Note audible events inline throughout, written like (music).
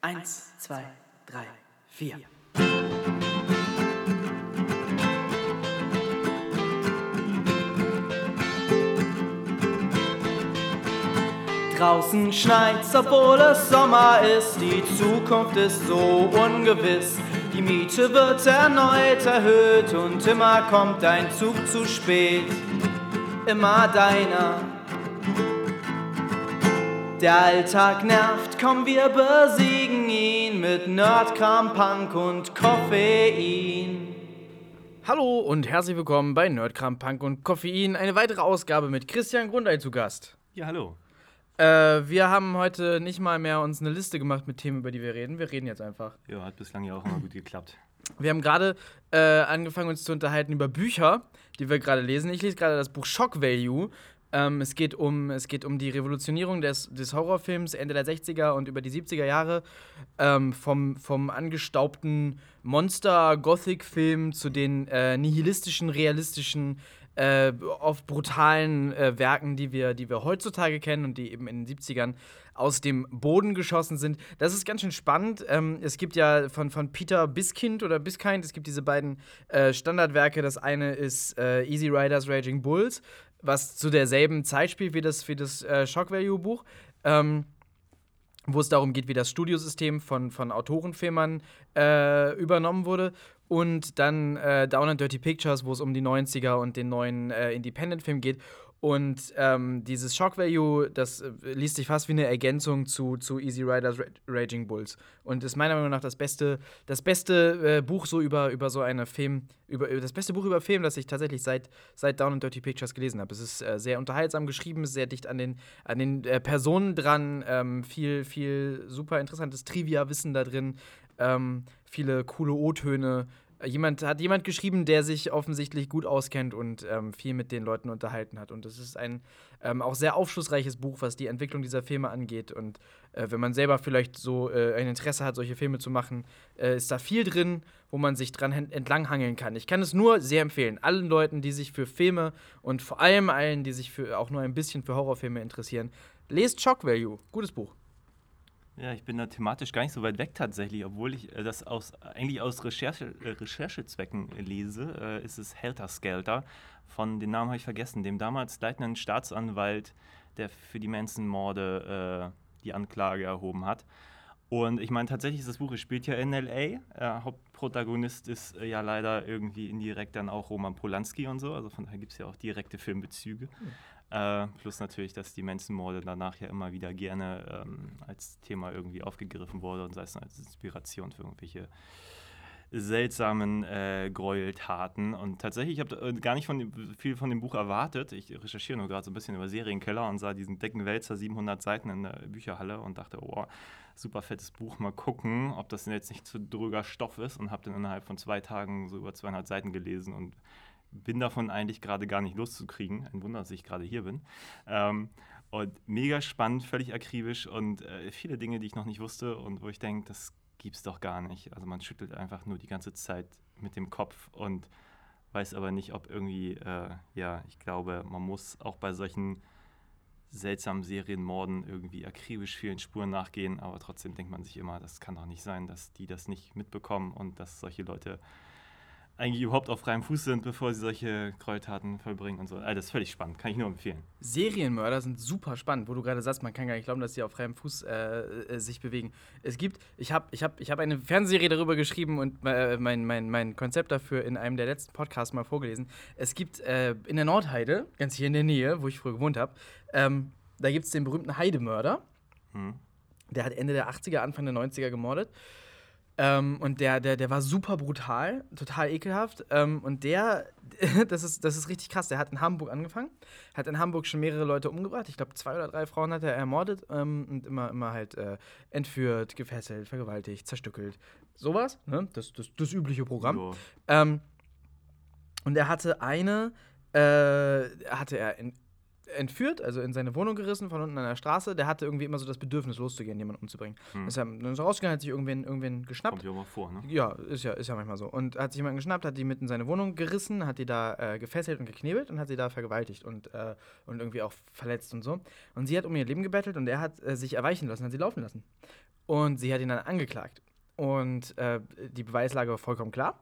Eins, zwei, drei, vier. Draußen schneit's, obwohl es Sommer ist. Die Zukunft ist so ungewiss. Die Miete wird erneut erhöht und immer kommt dein Zug zu spät. Immer deiner. Der Alltag nervt, komm, wir besiegen mit Nerdkram, Punk und Koffein. Hallo und herzlich willkommen bei Nerdkram, Punk und Koffein. Eine weitere Ausgabe mit Christian Grundei zu Gast. Ja, hallo. Äh, wir haben heute nicht mal mehr uns eine Liste gemacht mit Themen, über die wir reden. Wir reden jetzt einfach. Ja, hat bislang ja auch immer gut geklappt. Wir haben gerade äh, angefangen, uns zu unterhalten über Bücher, die wir gerade lesen. Ich lese gerade das Buch Shock Value. Ähm, es, geht um, es geht um die Revolutionierung des, des Horrorfilms Ende der 60er und über die 70er Jahre. Ähm, vom, vom angestaubten Monster-Gothic-Film zu den äh, nihilistischen, realistischen äh, oft brutalen äh, Werken, die wir, die wir heutzutage kennen und die eben in den 70ern aus dem Boden geschossen sind. Das ist ganz schön spannend. Ähm, es gibt ja von, von Peter Biskind oder Biskind, es gibt diese beiden äh, Standardwerke. Das eine ist äh, Easy Riders Raging Bulls, was zu derselben Zeit spielt wie das, wie das äh, Shock Value Buch. Ähm, wo es darum geht, wie das Studiosystem von, von Autorenfilmern äh, übernommen wurde. Und dann äh, Down and Dirty Pictures, wo es um die 90er und den neuen äh, Independent-Film geht. Und ähm, dieses Shock Value, das äh, liest sich fast wie eine Ergänzung zu, zu Easy Riders Ra Raging Bulls. Und ist meiner Meinung nach das beste, das beste äh, Buch so über, über so eine Film, über, das beste Buch über Film, das ich tatsächlich seit, seit Down and Dirty Pictures gelesen habe. Es ist äh, sehr unterhaltsam geschrieben, sehr dicht an den, an den äh, Personen dran, ähm, viel, viel super interessantes Trivia-Wissen da drin, ähm, viele coole O-Töne. Jemand hat jemand geschrieben, der sich offensichtlich gut auskennt und ähm, viel mit den Leuten unterhalten hat. Und es ist ein ähm, auch sehr aufschlussreiches Buch, was die Entwicklung dieser Filme angeht. Und äh, wenn man selber vielleicht so äh, ein Interesse hat, solche Filme zu machen, äh, ist da viel drin, wo man sich dran entlanghangeln kann. Ich kann es nur sehr empfehlen. Allen Leuten, die sich für Filme und vor allem allen, die sich für auch nur ein bisschen für Horrorfilme interessieren, lest Shock Value. Gutes Buch. Ja, ich bin da thematisch gar nicht so weit weg tatsächlich, obwohl ich äh, das aus, eigentlich aus Recherche, äh, Recherchezwecken lese, äh, ist es Helter Skelter von, den Namen habe ich vergessen, dem damals leitenden Staatsanwalt, der für die Manson-Morde äh, die Anklage erhoben hat. Und ich meine, tatsächlich ist das Buch, es spielt ja in L.A., äh, Hauptprotagonist ist äh, ja leider irgendwie indirekt dann auch Roman Polanski und so, also von daher gibt es ja auch direkte Filmbezüge. Mhm. Äh, plus natürlich, dass die Menschenmorde danach ja immer wieder gerne ähm, als Thema irgendwie aufgegriffen wurde und sei es als Inspiration für irgendwelche seltsamen äh, Gräueltaten. Und tatsächlich, ich habe äh, gar nicht von viel von dem Buch erwartet. Ich recherchiere nur gerade so ein bisschen über Serienkeller und sah diesen Deckenwälzer 700 Seiten in der Bücherhalle und dachte, oh, super fettes Buch, mal gucken, ob das jetzt nicht zu dröger Stoff ist. Und habe dann innerhalb von zwei Tagen so über 200 Seiten gelesen und bin davon eigentlich gerade gar nicht loszukriegen. Ein Wunder, dass ich gerade hier bin. Ähm, und mega spannend, völlig akribisch und äh, viele Dinge, die ich noch nicht wusste und wo ich denke, das gibt's doch gar nicht. Also man schüttelt einfach nur die ganze Zeit mit dem Kopf und weiß aber nicht, ob irgendwie, äh, ja, ich glaube, man muss auch bei solchen seltsamen Serienmorden irgendwie akribisch vielen Spuren nachgehen, aber trotzdem denkt man sich immer, das kann doch nicht sein, dass die das nicht mitbekommen und dass solche Leute eigentlich überhaupt auf freiem Fuß sind, bevor sie solche Gräueltaten vollbringen und so. Also das ist völlig spannend, kann ich nur empfehlen. Serienmörder sind super spannend, wo du gerade sagst, man kann gar nicht glauben, dass sie auf freiem Fuß äh, äh, sich bewegen. Es gibt, ich habe ich hab, ich hab eine Fernsehserie darüber geschrieben und äh, mein, mein, mein Konzept dafür in einem der letzten Podcasts mal vorgelesen. Es gibt äh, in der Nordheide, ganz hier in der Nähe, wo ich früher gewohnt habe, ähm, da gibt es den berühmten Heidemörder. Hm. Der hat Ende der 80er, Anfang der 90er gemordet. Ähm, und der, der, der war super brutal, total ekelhaft. Ähm, und der, (laughs) das ist, das ist richtig krass, der hat in Hamburg angefangen, hat in Hamburg schon mehrere Leute umgebracht. Ich glaube, zwei oder drei Frauen hat er ermordet ähm, und immer, immer halt äh, entführt, gefesselt, vergewaltigt, zerstückelt. Sowas, ne? Das, das, das übliche Programm. Ähm, und er hatte eine, äh, hatte er in, entführt, also in seine Wohnung gerissen, von unten an der Straße. Der hatte irgendwie immer so das Bedürfnis, loszugehen, jemanden umzubringen. Hm. Ist er dann ist er rausgegangen, hat sich irgendwen, irgendwen geschnappt. Kommt ja auch mal vor, ne? Ja, ist ja, ist ja manchmal so. Und hat sich jemanden geschnappt, hat die mit in seine Wohnung gerissen, hat die da äh, gefesselt und geknebelt und hat sie da vergewaltigt und, äh, und irgendwie auch verletzt und so. Und sie hat um ihr Leben gebettelt und er hat äh, sich erweichen lassen, hat sie laufen lassen. Und sie hat ihn dann angeklagt. Und äh, die Beweislage war vollkommen klar.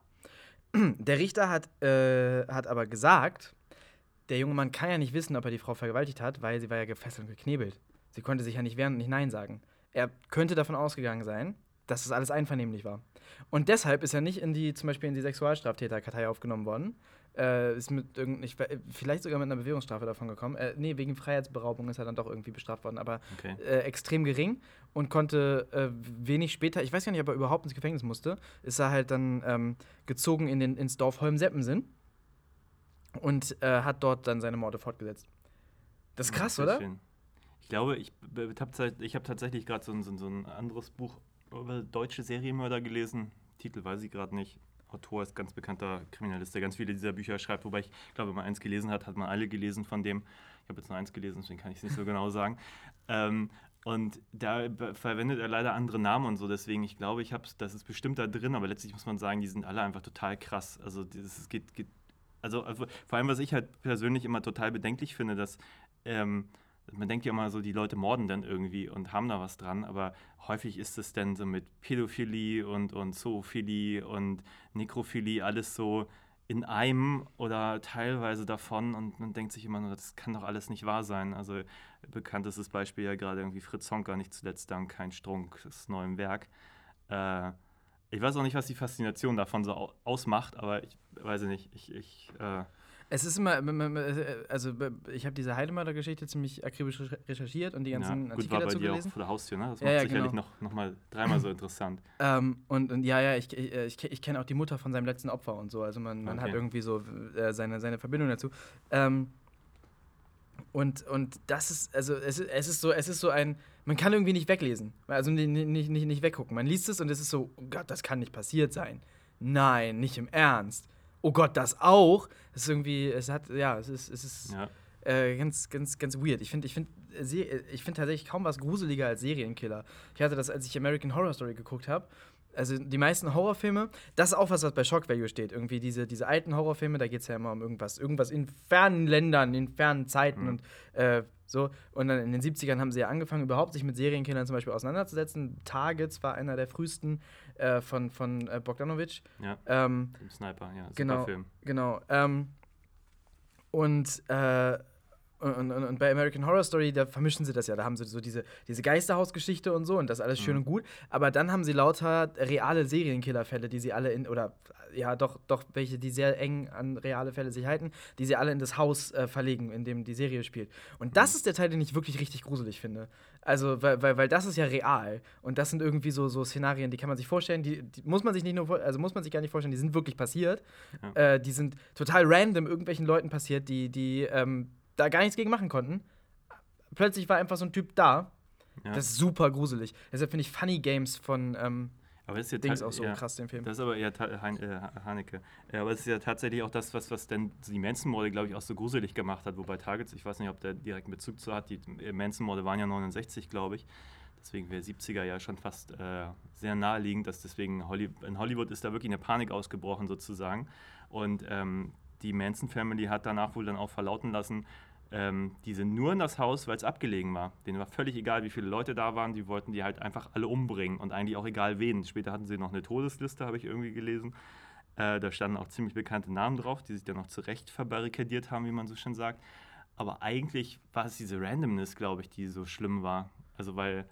Der Richter hat, äh, hat aber gesagt, der junge Mann kann ja nicht wissen, ob er die Frau vergewaltigt hat, weil sie war ja gefesselt und geknebelt. Sie konnte sich ja nicht wehren und nicht Nein sagen. Er könnte davon ausgegangen sein, dass das alles einvernehmlich war. Und deshalb ist er nicht in die, zum Beispiel in die Sexualstraftäterkartei aufgenommen worden. Äh, ist mit irgend, vielleicht sogar mit einer Bewährungsstrafe davon gekommen. Äh, nee, wegen Freiheitsberaubung ist er dann doch irgendwie bestraft worden, aber Okay. äh, extrem gering und konnte äh, wenig später, ich weiß gar nicht, ob er überhaupt ins Gefängnis musste, ist er halt dann ähm, gezogen in den, ins Dorf Holmseppensen und äh, hat dort dann seine Morde fortgesetzt. Das ist krass, Sehr oder? schön. Ich glaube, ich habe hab tatsächlich gerade so, ein- so, so ein anderes Buch über deutsche Serienmörder gelesen. Titel weiß ich gerade nicht. Autor ist ganz bekannter Kriminalist, der ganz viele dieser Bücher schreibt. Wobei ich glaube, wenn man eins gelesen hat, hat man alle gelesen von dem. Ich habe jetzt nur eins gelesen, deswegen kann ich es nicht so genau sagen. (laughs) Ähm, und da verwendet er leider andere Namen und so. Deswegen, ich glaube, ich habe das ist bestimmt da drin, aber letztlich muss man sagen, die sind alle einfach total krass. Also es geht, geht also, also vor allem, was ich halt persönlich immer total bedenklich finde, dass ähm, man denkt ja immer so, die Leute morden dann irgendwie und haben da was dran, aber häufig ist es dann so mit Pädophilie und, und Zoophilie und Nekrophilie alles so in einem oder teilweise davon und man denkt sich immer nur, das kann doch alles nicht wahr sein. Also bekanntestes Beispiel ja gerade irgendwie Fritz Honka, nicht zuletzt dank Kein Strunk, das neuem Werk. Äh, ich weiß auch nicht, was die Faszination davon so au- ausmacht, aber ich weiß nicht, ich, ich äh, Es ist immer, m- also ich habe diese Heidemörder-Geschichte ziemlich akribisch recher- recherchiert und die ganzen ja, gut, Artikel war bei dazu dir auch gelesen. vor der Haustür, ne? Das Ja, macht ja, sicherlich genau. noch, noch mal dreimal so interessant. (clears throat) Ähm, und, und ja, ja, ich, ich, ich, ich kenne auch die Mutter von seinem letzten Opfer und so. Also man, man hat Okay. irgendwie so äh, seine, seine Verbindung dazu. Ähm, und, und das ist, also es ist, es ist so, es ist so ein, man kann irgendwie nicht weglesen. Also nicht, nicht, nicht, nicht weggucken. Man liest es und es ist so, oh Gott, das kann nicht passiert sein. Nein, nicht im Ernst. Oh Gott, das auch. Es ist irgendwie, es hat, ja, es ist, es ist Ja. äh, ganz, ganz, ganz weird. Ich finde ich find, äh, äh, ich find tatsächlich kaum was gruseliger als Serienkiller. Ich hatte das, als ich American Horror Story geguckt habe. Also die meisten Horrorfilme, das ist auch was, was bei Shock Value steht. Irgendwie diese, diese alten Horrorfilme, da geht es ja immer um irgendwas. Irgendwas in fernen Ländern, in fernen Zeiten Mhm. und äh, so. Und dann in den 70ern haben sie ja angefangen, überhaupt sich mit Serienkillern zum Beispiel auseinanderzusetzen. Targets war einer der frühesten äh, von, von äh, Bogdanovich. Ja, Ähm, Sniper, ja, Genau. Film. Genau. Ähm, und, äh, und, und, und bei American Horror Story, da vermischen sie das ja. Da haben sie so diese, diese Geisterhausgeschichte und so und das ist alles schön Mhm. und gut. Aber dann haben sie lauter reale Serienkillerfälle, die sie alle in, oder ja, doch, doch welche, die sehr eng an reale Fälle sich halten, die sie alle in das Haus äh, verlegen, in dem die Serie spielt. Und das Mhm. ist der Teil, den ich wirklich richtig gruselig finde. Also, weil, weil, weil das ist ja real. Und das sind irgendwie so, so Szenarien, die kann man sich vorstellen, die, die muss man sich nicht nur also muss man sich gar nicht vorstellen, die sind wirklich passiert. Ja. Äh, die sind total random irgendwelchen Leuten passiert, die, die ähm, da gar nichts gegen machen konnten. Plötzlich war einfach so ein Typ da. Ja. Das ist super gruselig. Deshalb finde ich Funny Games von ähm, aber das ist ja Dings auch so ja, krass, den Film. Das ist aber eher äh, Ha- Haneke. Ja, aber es ist ja tatsächlich auch das, was, was denn die Manson-Morde, glaube ich, auch so gruselig gemacht hat. Wobei Targets, ich weiß nicht, ob der direkten Bezug zu hat. Die äh, Manson-Morde waren ja 69, glaube ich. Deswegen wäre 70er ja schon fast äh, sehr naheliegend, dass deswegen Holly in Hollywood ist da wirklich eine Panik ausgebrochen sozusagen. Und ähm, die Manson Family hat danach wohl dann auch verlauten lassen, ähm, die sind nur in das Haus, weil es abgelegen war. Denen war völlig egal, wie viele Leute da waren. Die wollten die halt einfach alle umbringen und eigentlich auch egal wen. Später hatten sie noch eine Todesliste, habe ich irgendwie gelesen. Äh, da standen auch ziemlich bekannte Namen drauf, die sich dann noch zurecht verbarrikadiert haben, wie man so schön sagt. Aber eigentlich war es diese Randomness, glaube ich, die so schlimm war. Also weil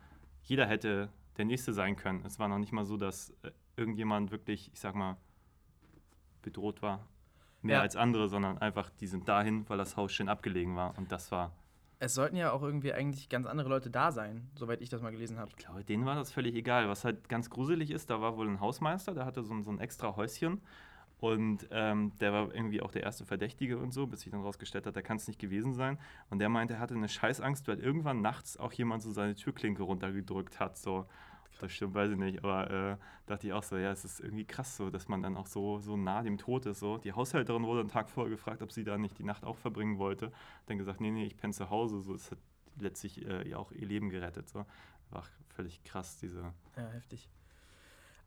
jeder hätte der Nächste sein können. Es war noch nicht mal so, dass äh, irgendjemand wirklich, ich sag mal, bedroht war. Mehr Ja. als andere, sondern einfach, die sind dahin, weil das Haus schön abgelegen war. Und das war, Es sollten ja auch irgendwie eigentlich ganz andere Leute da sein, soweit ich das mal gelesen habe. ich glaube, denen war das völlig egal. Was halt ganz gruselig ist, da war wohl ein Hausmeister, der hatte so, ein- so ein extra Häuschen. Und ähm, der war irgendwie auch der erste Verdächtige und so, bis sich dann rausgestellt hat, der kann es nicht gewesen sein. Und der meinte, er hatte eine Scheißangst, weil irgendwann nachts auch jemand so seine Türklinke runtergedrückt hat. So. Das stimmt, weiß ich nicht. Aber äh, dachte ich auch so, ja, es ist irgendwie krass so, dass man dann auch so, so nah dem Tod ist. So. Die Haushälterin wurde einen Tag vorher gefragt, ob sie da nicht die Nacht auch verbringen wollte. Dann gesagt, nee, nee, ich penne zu Hause. So, es hat letztlich äh, ja auch ihr Leben gerettet. So. War völlig krass, diese. Ja, heftig.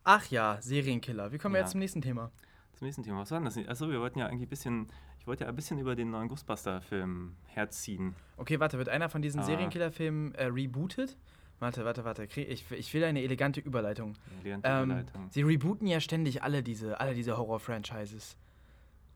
Ach ja, Serienkiller. Wie kommen wir Ja. jetzt zum nächsten Thema? Zum nächsten Thema. Was war denn das? Achso, wir wollten ja eigentlich ein bisschen. Ich wollte ja ein bisschen über den neuen Ghostbuster-Film herziehen. Okay, warte, wird einer von diesen Ah. Serienkiller-Filmen äh, rebootet? Warte, warte, warte. Ich, ich will eine elegante Überleitung. Elegante Ähm, Überleitung. sie rebooten ja ständig alle diese, alle diese Horror-Franchises.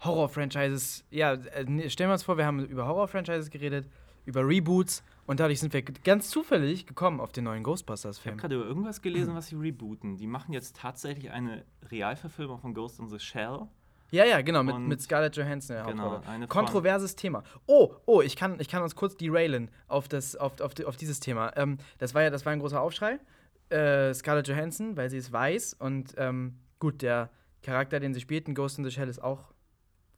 Horror-Franchises, ja, äh, stellen wir uns vor, wir haben über Horror-Franchises geredet, über Reboots und dadurch sind wir ganz zufällig gekommen auf den neuen Ich habe Ghostbusters-Film. gerade über irgendwas gelesen, was sie rebooten. Die machen jetzt tatsächlich eine Realverfilmung von Ghost in the Shell. Ja, ja, genau, mit, mit Scarlett Johansson der Genau, Kontroverses Thema. Oh, oh, ich kann, ich kann uns kurz derailen auf, das, auf, auf, auf dieses Thema. Ähm, das, war ja, das war ein großer Aufschrei. Äh, Scarlett Johansson, weil sie ist weiß und ähm, gut, der Charakter, den sie spielt in Ghost in the Shell, ist auch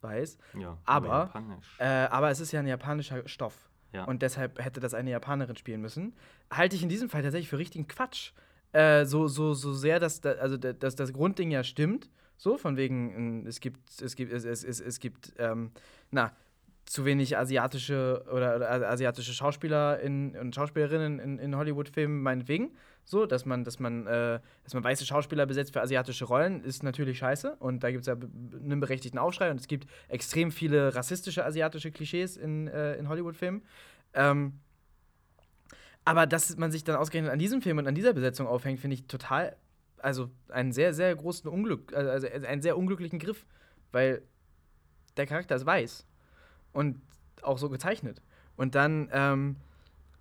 weiß. Ja, Aber-. Äh, aber es ist ja ein japanischer Stoff. Ja. Und deshalb hätte das eine Japanerin spielen müssen. Halte ich in diesem Fall tatsächlich für richtigen Quatsch. Äh, so, so, so sehr, dass, da, also, da- dass das Grundding ja stimmt. So, von wegen, äh, es gibt, es gibt, es, es, es, es gibt, ähm, na, zu wenig asiatische oder, oder asiatische Schauspieler in, und Schauspielerinnen in, in Hollywood-Filmen, meinetwegen. So, dass man, dass man, äh, dass man weiße Schauspieler besetzt für asiatische Rollen, ist natürlich scheiße. Und da gibt es ja einen berechtigten Aufschrei und es gibt extrem viele rassistische asiatische Klischees in, äh, in Hollywood-Filmen. Ähm, aber dass man sich dann ausgerechnet an diesem Film und an dieser Besetzung aufhängt, finde ich total, also einen sehr, sehr großen Unglück, also einen sehr unglücklichen Griff, weil der Charakter ist weiß und auch so gezeichnet. Und dann ähm,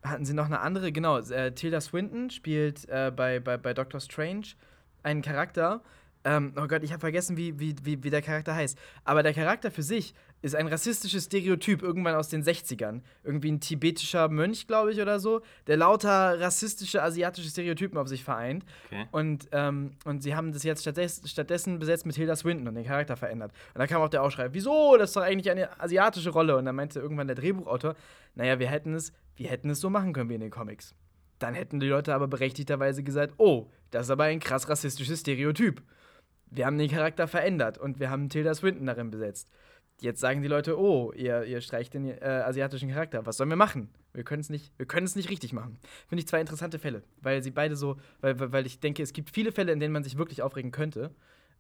hatten sie noch eine andere, genau, äh, Tilda Swinton spielt äh, bei, bei, bei Doctor Strange einen Charakter. Ähm, oh Gott, ich habe vergessen, wie, wie, wie, wie der Charakter heißt. Aber der Charakter für sich ist ein rassistisches Stereotyp irgendwann aus den 60ern. Irgendwie ein tibetischer Mönch, glaube ich, oder so, der lauter rassistische asiatische Stereotypen auf sich vereint. Okay. Und, ähm, und sie haben das jetzt stattdessen, stattdessen besetzt mit Hilda Swinton und den Charakter verändert. Und da kam auch der Aufschrei, wieso? Das ist doch eigentlich eine asiatische Rolle. Und dann meinte irgendwann der Drehbuchautor, naja, wir hätten es, wir hätten es so machen können wie in den Comics. Dann hätten die Leute aber berechtigterweise gesagt, oh, das ist aber ein krass rassistisches Stereotyp. Wir haben den Charakter verändert und wir haben Tilda Swinton darin besetzt. Jetzt sagen die Leute, oh, ihr, ihr streicht den äh, asiatischen Charakter. Was sollen wir machen? Wir können es nicht, wir können es nicht richtig machen. Finde ich zwei interessante Fälle, weil sie beide so, weil, weil ich denke, es gibt viele Fälle, in denen man sich wirklich aufregen könnte.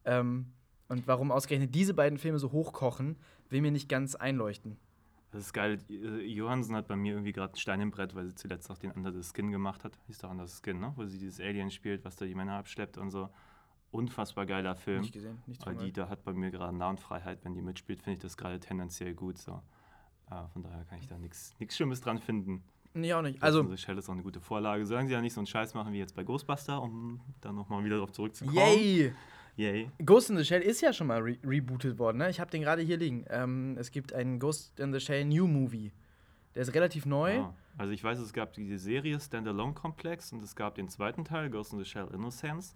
Ähm, und warum ausgerechnet diese beiden Filme so hochkochen, will mir nicht ganz einleuchten. Das ist geil. Johansen hat bei mir irgendwie gerade einen Stein im Brett, weil sie zuletzt auch den Under the Skin gemacht hat. Hieß doch Under the Skin, ne? Wo sie dieses Alien spielt, was da die Männer abschleppt und so. Unfassbar geiler Film. Nicht gesehen, nichts Weil die, da hat bei mir gerade Narrenfreiheit, wenn die mitspielt, finde ich das gerade tendenziell gut. So. Äh, von daher kann ich da nichts Schlimmes dran finden. Nee, auch nicht. Also, The Shell ist auch eine gute Vorlage. Solange sie ja nicht so einen Scheiß machen wie jetzt bei Ghostbuster, um dann nochmal wieder darauf zurückzukommen. yay! Yay. Ghost in the Shell ist ja schon mal re rebootet worden, ne? Ich habe den gerade hier liegen. Ähm, es gibt einen Ghost in the Shell New Movie. Der ist relativ neu. Ah, also ich weiß, es gab diese Serie Standalone Complex und es gab den zweiten Teil, Ghost in the Shell Innocence.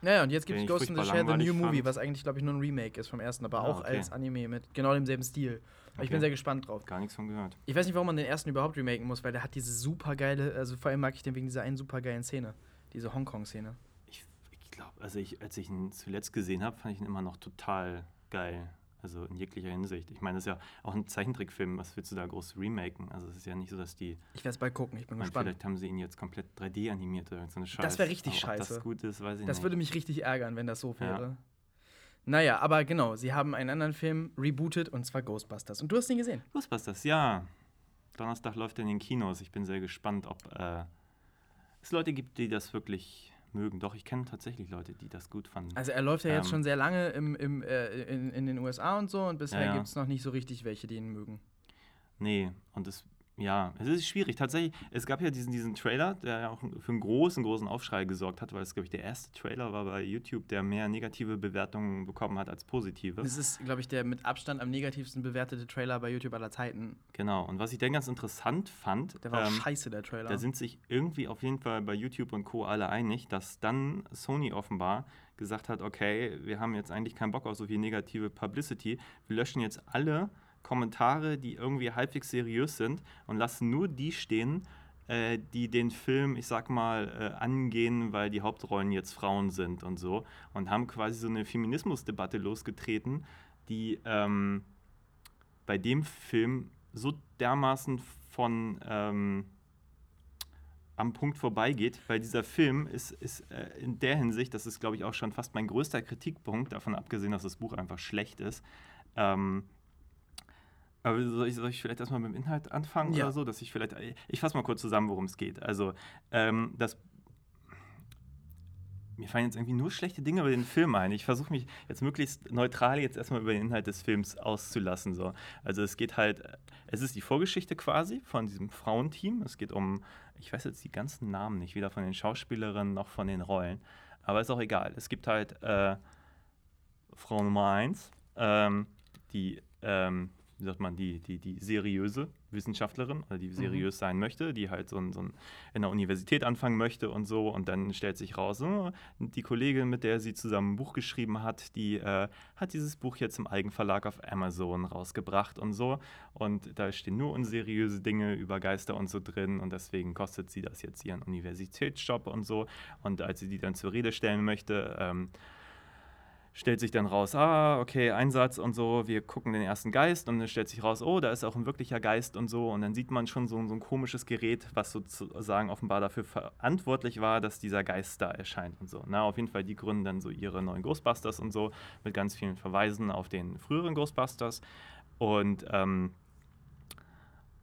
Naja, und jetzt gibt es Ghost in the Shell The New langweilig Movie, fand. was eigentlich, glaube ich, nur ein Remake ist vom ersten, aber Ah, auch okay. als Anime mit genau demselben Stil. Aber ich bin Okay. sehr gespannt drauf. Gar nichts von gehört. Ich weiß nicht, warum man den ersten überhaupt remaken muss, weil der hat diese super geile, also vor allem mag ich den wegen dieser einen super geilen Szene. Diese Hongkong-Szene. Ich, ich glaube, also ich, als ich ihn zuletzt gesehen habe, fand ich ihn immer noch total geil. Also in jeglicher Hinsicht. Ich meine, das ist ja auch ein Zeichentrickfilm, was willst du da groß remaken? Also es ist ja nicht so, dass die, Ich werde es bald gucken, ich bin gespannt. vielleicht haben sie ihn jetzt komplett 3D animiert oder so eine Scheiße. Das wär richtig Aber ob scheiße. das gut ist, weiß ich Das nicht. würde mich richtig ärgern, wenn das so Ja. wäre. Naja, aber genau, sie haben einen anderen Film rebootet und zwar Ghostbusters. Und du hast ihn gesehen. Ghostbusters, ja. Donnerstag läuft er in den Kinos. Ich bin sehr gespannt, ob äh, es Leute gibt, die das wirklich mögen. Doch, ich kenne tatsächlich Leute, die das gut fanden. Also er läuft ja jetzt Ähm. schon sehr lange im, im, äh, in, in den USA und so und bisher Ja, ja. gibt es noch nicht so richtig welche, die ihn mögen. Nee, und es, ja, es ist schwierig. Tatsächlich, es gab ja diesen, diesen Trailer, der ja auch für einen großen, großen Aufschrei gesorgt hat, weil es, glaube ich, der erste Trailer war bei YouTube, der mehr negative Bewertungen bekommen hat als positive. Das ist, glaube ich, der mit Abstand am negativsten bewertete Trailer bei YouTube aller Zeiten. Genau, und was ich dann ganz interessant fand, Der war auch ähm, scheiße, der Trailer. Da sind sich irgendwie auf jeden Fall bei YouTube und Co. alle einig, dass dann Sony offenbar gesagt hat, okay, wir haben jetzt eigentlich keinen Bock auf so viel negative Publicity. Wir löschen jetzt alle Kommentare, die irgendwie halbwegs seriös sind und lassen nur die stehen, äh, die den Film, ich sag mal, äh, angehen, weil die Hauptrollen jetzt Frauen sind und so. Und haben quasi so eine Feminismusdebatte losgetreten, die ähm, bei dem Film so dermaßen von ähm, am Punkt vorbeigeht, weil dieser Film ist, ist äh, in der Hinsicht, das ist, glaube ich, auch schon fast mein größter Kritikpunkt, davon abgesehen, dass das Buch einfach schlecht ist, ähm, Aber soll ich, soll ich vielleicht erstmal mit dem Inhalt anfangen Ja. oder so, dass ich vielleicht. Ich fasse mal kurz zusammen, worum es geht. Also, ähm, das. Mir fallen jetzt irgendwie nur schlechte Dinge über den Film ein. Ich versuche mich jetzt möglichst neutral jetzt erstmal über den Inhalt des Films auszulassen. So. Also es geht halt, es ist die Vorgeschichte quasi von diesem Frauenteam. Es geht um, ich weiß jetzt die ganzen Namen nicht, weder von den Schauspielerinnen noch von den Rollen. Aber ist auch egal. Es gibt halt äh, Frau Nummer eins, ähm, die, ähm, wie sagt man, die, die, die seriöse Wissenschaftlerin oder die seriös sein möchte, die halt so, ein, so ein in der Universität anfangen möchte und so. Und dann stellt sich raus, oh, die Kollegin, mit der sie zusammen ein Buch geschrieben hat, die äh, hat dieses Buch jetzt im Eigenverlag auf Amazon rausgebracht und so. Und da stehen nur unseriöse Dinge über Geister und so drin. Und deswegen kostet sie das jetzt ihren Universitätsjob und so. Und als sie die dann zur Rede stellen möchte, ähm, stellt sich dann raus, ah, okay, Einsatz und so, wir gucken den ersten Geist und dann stellt sich raus, oh, da ist auch ein wirklicher Geist und so und dann sieht man schon so, so ein komisches Gerät, was sozusagen offenbar dafür verantwortlich war, dass dieser Geist da erscheint und so. Na, auf jeden Fall, die gründen dann so ihre neuen Ghostbusters und so mit ganz vielen Verweisen auf den früheren Ghostbusters und ähm,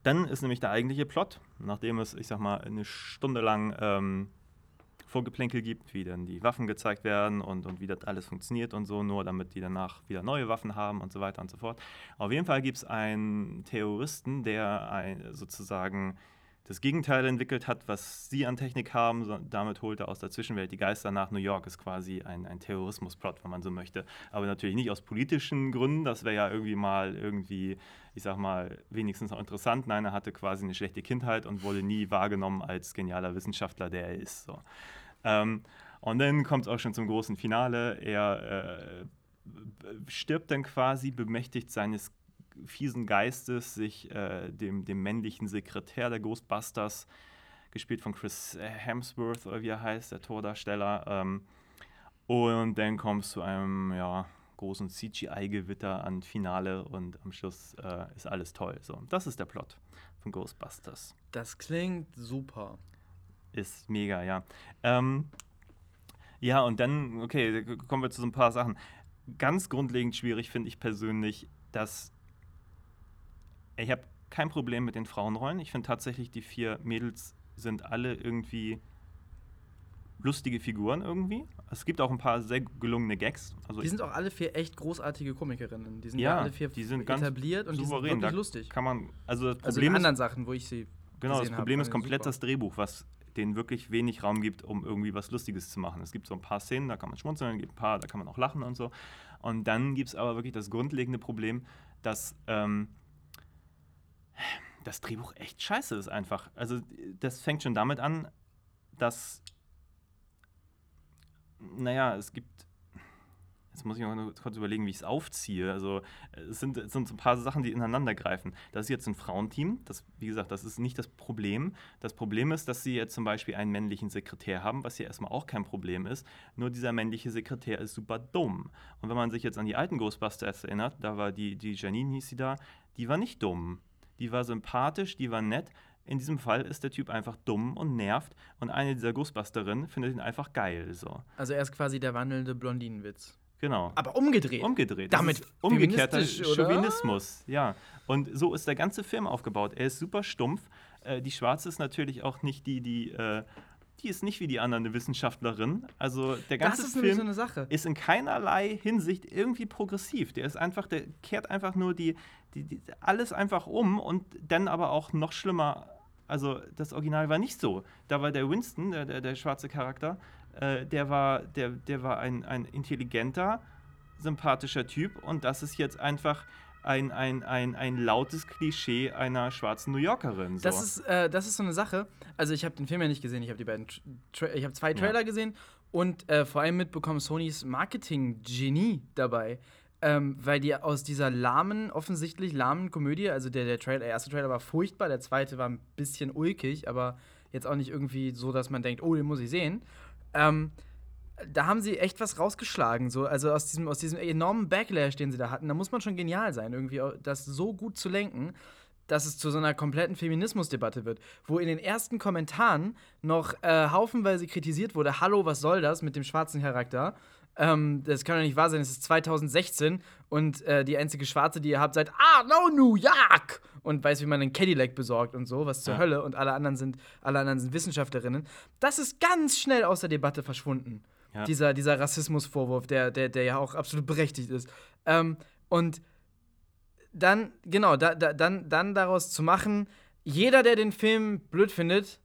dann ist nämlich der eigentliche Plot, nachdem es, ich sag mal, eine Stunde lang ähm, Vorgeplänkel gibt, wie dann die Waffen gezeigt werden und, und wie das alles funktioniert und so, nur damit die danach wieder neue Waffen haben und so weiter und so fort. Auf jeden Fall gibt es einen Terroristen, der ein, sozusagen das Gegenteil entwickelt hat, was sie an Technik haben. Damit holt er aus der Zwischenwelt die Geister nach New York. Ist quasi ein, ein Terrorismusplot, wenn man so möchte. Aber natürlich nicht aus politischen Gründen. Das wäre ja irgendwie mal irgendwie, ich sag mal, wenigstens auch interessant. Nein, er hatte quasi eine schlechte Kindheit und wurde nie wahrgenommen als genialer Wissenschaftler, der er ist. So. Ähm, und dann kommt es auch schon zum großen Finale. Er äh, stirbt dann quasi, bemächtigt seines fiesen Geistes, sich äh, dem, dem männlichen Sekretär der Ghostbusters, gespielt von Chris Hemsworth, oder wie er heißt, der Tordarsteller. Ähm, und dann kommt es zu einem ja, großen CGI-Gewitter an Finale und am Schluss äh, ist alles toll. So, das ist der Plot von Ghostbusters. Das klingt super. Ist mega, ja. Ähm, ja, und dann, okay, kommen wir zu so ein paar Sachen. Ganz grundlegend schwierig finde ich persönlich, dass ich habe kein Problem mit den Frauenrollen. Ich finde tatsächlich, die vier Mädels sind alle irgendwie lustige Figuren irgendwie. Es gibt auch ein paar sehr gelungene Gags. Also Die sind auch alle vier echt großartige Komikerinnen. Die sind Ja, alle vier die sind ganz etabliert und die sind souverän. wirklich lustig. kann man, also das Also Problem in ist, anderen Sachen, wo ich sie Genau, das Problem ist ich komplett super. das Drehbuch, was denen wirklich wenig Raum gibt, um irgendwie was Lustiges zu machen. Es gibt so ein paar Szenen, da kann man schmunzeln, gibt ein paar, da kann man auch lachen und so. Und dann gibt es aber wirklich das grundlegende Problem, dass ähm, das Drehbuch echt scheiße ist einfach. Also das fängt schon damit an, dass, naja, es gibt Jetzt muss ich mal kurz überlegen, wie ich es aufziehe. Also es sind, es sind so ein paar Sachen, die ineinander greifen. Das ist jetzt ein Frauenteam. Das, wie gesagt, das ist nicht das Problem. Das Problem ist, dass sie jetzt zum Beispiel einen männlichen Sekretär haben, was ja erstmal auch kein Problem ist. Nur dieser männliche Sekretär ist super dumm. Und wenn man sich jetzt an die alten Ghostbusters erinnert, da war die, die Janine hieß sie da, die war nicht dumm. Die war sympathisch, die war nett. In diesem Fall ist der Typ einfach dumm und nervt und eine dieser Ghostbusterinnen findet ihn einfach geil. So. Also er ist quasi der wandelnde Blondinenwitz. Genau. Aber umgedreht. Umgedreht. Damit umgekehrter? Chauvinismus, ja. Und so ist der ganze Film aufgebaut. Er ist super stumpf. Äh, die Schwarze ist natürlich auch nicht die, die, äh, die ist nicht wie die anderen eine Wissenschaftlerin. Also der ganze ist Film so ist in keinerlei Hinsicht irgendwie progressiv. Der ist einfach, der kehrt einfach nur die, die, die alles einfach um und dann aber auch noch schlimmer. Also das Original war nicht so. Da war der Winston, der, der, der schwarze Charakter, äh, der war, der, der war ein, ein intelligenter, sympathischer Typ und das ist jetzt einfach ein, ein, ein, ein lautes Klischee einer schwarzen New Yorkerin. So. Das ist, äh, das ist so eine Sache. Also ich habe den Film ja nicht gesehen, ich habe die beiden, Tra ich habe zwei Trailer gesehen und äh, vor allem mitbekommen Sonys Marketing-Genie dabei. Ähm, weil die aus dieser lahmen, offensichtlich lahmen Komödie, also der, der, Trailer, der erste Trailer war furchtbar, der zweite war ein bisschen ulkig, aber jetzt auch nicht irgendwie so, dass man denkt, oh, den muss ich sehen. Ähm, da haben sie echt was rausgeschlagen, so, also aus diesem, aus diesem enormen Backlash, den sie da hatten. Da muss man schon genial sein, irgendwie das so gut zu lenken, dass es zu so einer kompletten Feminismusdebatte wird, wo in den ersten Kommentaren noch äh, haufenweise kritisiert wurde, hallo, was soll das mit dem schwarzen Charakter? Ähm, das kann doch nicht wahr sein. Es ist 2016 und äh, die einzige Schwarze, die ihr habt, seid Ah, no, New York! Und weiß, wie man einen Cadillac besorgt und so, was zur Ja. Hölle. Und alle anderen sind, alle anderen sind Wissenschaftlerinnen. Das ist ganz schnell aus der Debatte verschwunden. Ja. Dieser, dieser Rassismusvorwurf, der, der, der ja auch absolut berechtigt ist. Ähm, und dann, genau, da, da, dann, dann daraus zu machen, jeder, der den Film blöd findet,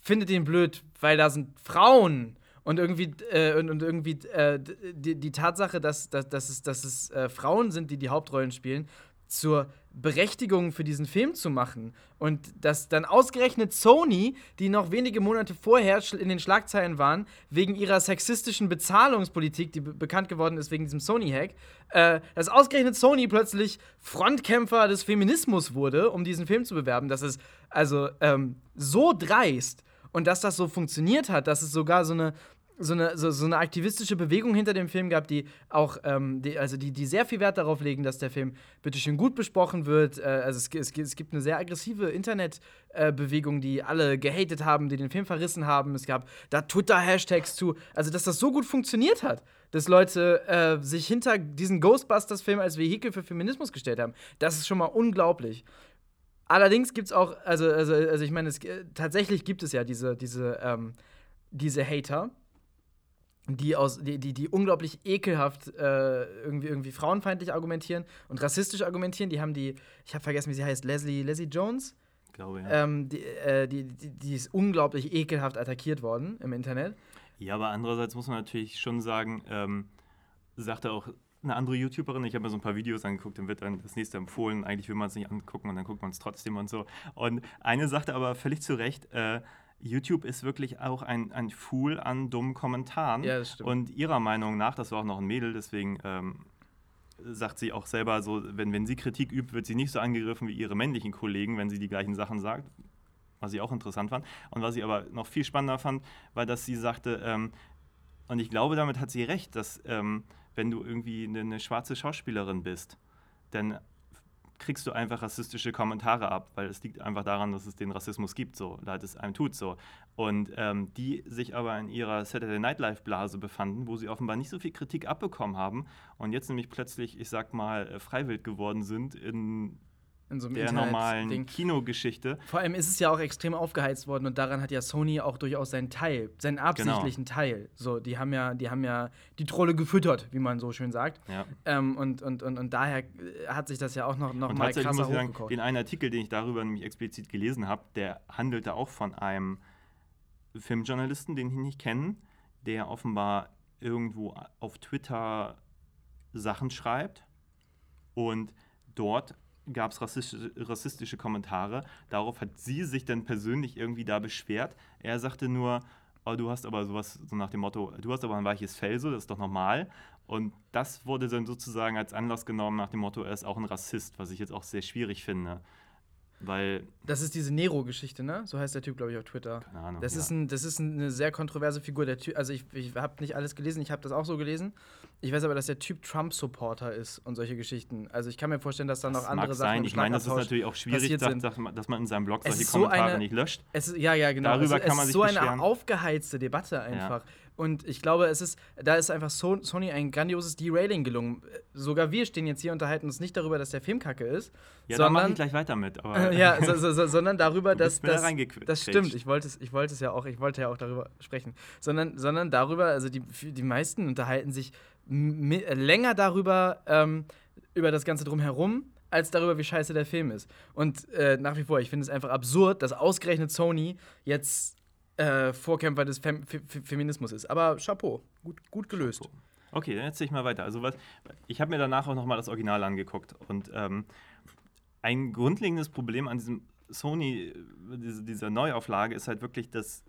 findet ihn blöd, weil da sind Frauen. Und irgendwie, äh, und, und irgendwie äh, die, die Tatsache, dass, dass, dass es, dass es äh, Frauen sind, die die Hauptrollen spielen, zur Berechtigung für diesen Film zu machen. Und dass dann ausgerechnet Sony, die noch wenige Monate vorher in den Schlagzeilen waren, wegen ihrer sexistischen Bezahlungspolitik, die be bekannt geworden ist wegen diesem Sony-Hack, äh, dass ausgerechnet Sony plötzlich Frontkämpfer des Feminismus wurde, um diesen Film zu bewerben. Das ist also ähm, so dreist. Und dass das so funktioniert hat, dass es sogar so eine, so eine, so, so eine aktivistische Bewegung hinter dem Film gab, die auch, ähm, die, also die, die sehr viel Wert darauf legen, dass der Film bitteschön gut besprochen wird. Äh, also es, es, es gibt eine sehr aggressive Internetbewegung, äh, die alle gehatet haben, die den Film verrissen haben. Es gab da Twitter-Hashtags zu. Also, dass das so gut funktioniert hat, dass Leute äh, sich hinter diesen Ghostbusters-Film als Vehikel für Feminismus gestellt haben, das ist schon mal unglaublich. Allerdings gibt es auch, also, also, also ich meine, äh, tatsächlich gibt es ja diese, diese, ähm, diese Hater, die, aus, die, die, die unglaublich ekelhaft äh, irgendwie, irgendwie frauenfeindlich argumentieren und rassistisch argumentieren. Die haben die, ich habe vergessen, wie sie heißt, Leslie, Leslie Jones. glaube ja. Ähm, die, äh, die, die, die ist unglaublich ekelhaft attackiert worden im Internet. Ja, aber andererseits muss man natürlich schon sagen, ähm, sagte auch eine andere YouTuberin, ich habe mir so ein paar Videos angeguckt, dann wird dann das nächste empfohlen, eigentlich will man es nicht angucken und dann guckt man es trotzdem und so. Und eine sagte aber völlig zu Recht, äh, YouTube ist wirklich auch ein, ein Fool an dummen Kommentaren. Ja, das stimmt. Und ihrer Meinung nach, das war auch noch ein Mädel, deswegen ähm, sagt sie auch selber so, wenn, wenn sie Kritik übt, wird sie nicht so angegriffen wie ihre männlichen Kollegen, wenn sie die gleichen Sachen sagt. Was ich auch interessant fand. Und was ich aber noch viel spannender fand, war, dass sie sagte, ähm, und ich glaube, damit hat sie recht, dass ähm, wenn du irgendwie eine, eine schwarze Schauspielerin bist, dann kriegst du einfach rassistische Kommentare ab, weil es liegt einfach daran, dass es den Rassismus gibt, so, leid es einem tut so. Und ähm, die sich aber in ihrer Saturday Night Live Blase befanden, wo sie offenbar nicht so viel Kritik abbekommen haben und jetzt nämlich plötzlich, ich sag mal, äh, freiwillig geworden sind in In so einem der Internet- normalen Ding. Kinogeschichte. Vor allem ist es ja auch extrem aufgeheizt worden und daran hat ja Sony auch durchaus seinen Teil, seinen absichtlichen Teil. So, die haben ja, die haben ja die Trolle gefüttert, wie man so schön sagt. Ja. Ähm, und, und, und, und daher äh, hat sich das ja auch noch, noch Und mal krasser muss ich sagen, den einen Artikel, den ich darüber nämlich explizit gelesen habe, der handelte auch von einem Filmjournalisten, den ich nicht kenne, der offenbar irgendwo auf Twitter Sachen schreibt und dort gab es rassistische, rassistische Kommentare. Darauf hat sie sich dann persönlich irgendwie da beschwert. Er sagte nur, oh, du hast aber sowas, so nach dem Motto, du hast aber ein weiches Fell, so, das ist doch normal. Und das wurde dann sozusagen als Anlass genommen nach dem Motto, er ist auch ein Rassist, was ich jetzt auch sehr schwierig finde. Weil, Das ist diese Nero-Geschichte, ne? So heißt der Typ, glaube ich, auf Twitter. keine Ahnung. Das, ja. ist ein, das ist eine sehr kontroverse Figur. Der typ, also ich, ich habe nicht alles gelesen, ich habe das auch so gelesen. Ich weiß aber, dass der Typ Trump-Supporter ist und solche Geschichten. Also ich kann mir vorstellen, dass da noch das andere mag Sachen sein. Ich meine, das ist natürlich auch schwierig, dass, sind. dass man- in seinem Blog Es solche ist so Kommentare eine- nicht löscht. Es ist, ja, ja, genau. Darüber es, kann es man ist sich so eine beschweren. aufgeheizte Debatte einfach. Und ich glaube, es ist, da ist einfach so, Sony ein grandioses Derailing gelungen. Sogar wir stehen jetzt hier und unterhalten uns nicht darüber, dass der Film kacke ist, Ja, da mache sondern ich gleich weiter mit. Aber (laughs) ja, so, so, so, sondern darüber, dass mir da das, das stimmt. Ich wollte es, ich wollte es ja auch, ich wollte ja auch darüber sprechen, sondern, sondern darüber, also die, die meisten unterhalten sich länger darüber ähm, über das Ganze drumherum als darüber, wie scheiße der Film ist. Und äh, nach wie vor, ich finde es einfach absurd, dass ausgerechnet Sony jetzt äh, Vorkämpfer des Fem Fe Fe Feminismus ist. Aber Chapeau, gut, gut gelöst. Okay, dann erzähl ich mal weiter. Also was, ich habe mir danach auch nochmal das Original angeguckt und ähm, ein grundlegendes Problem an diesem Sony, diese, dieser Neuauflage ist halt wirklich, dass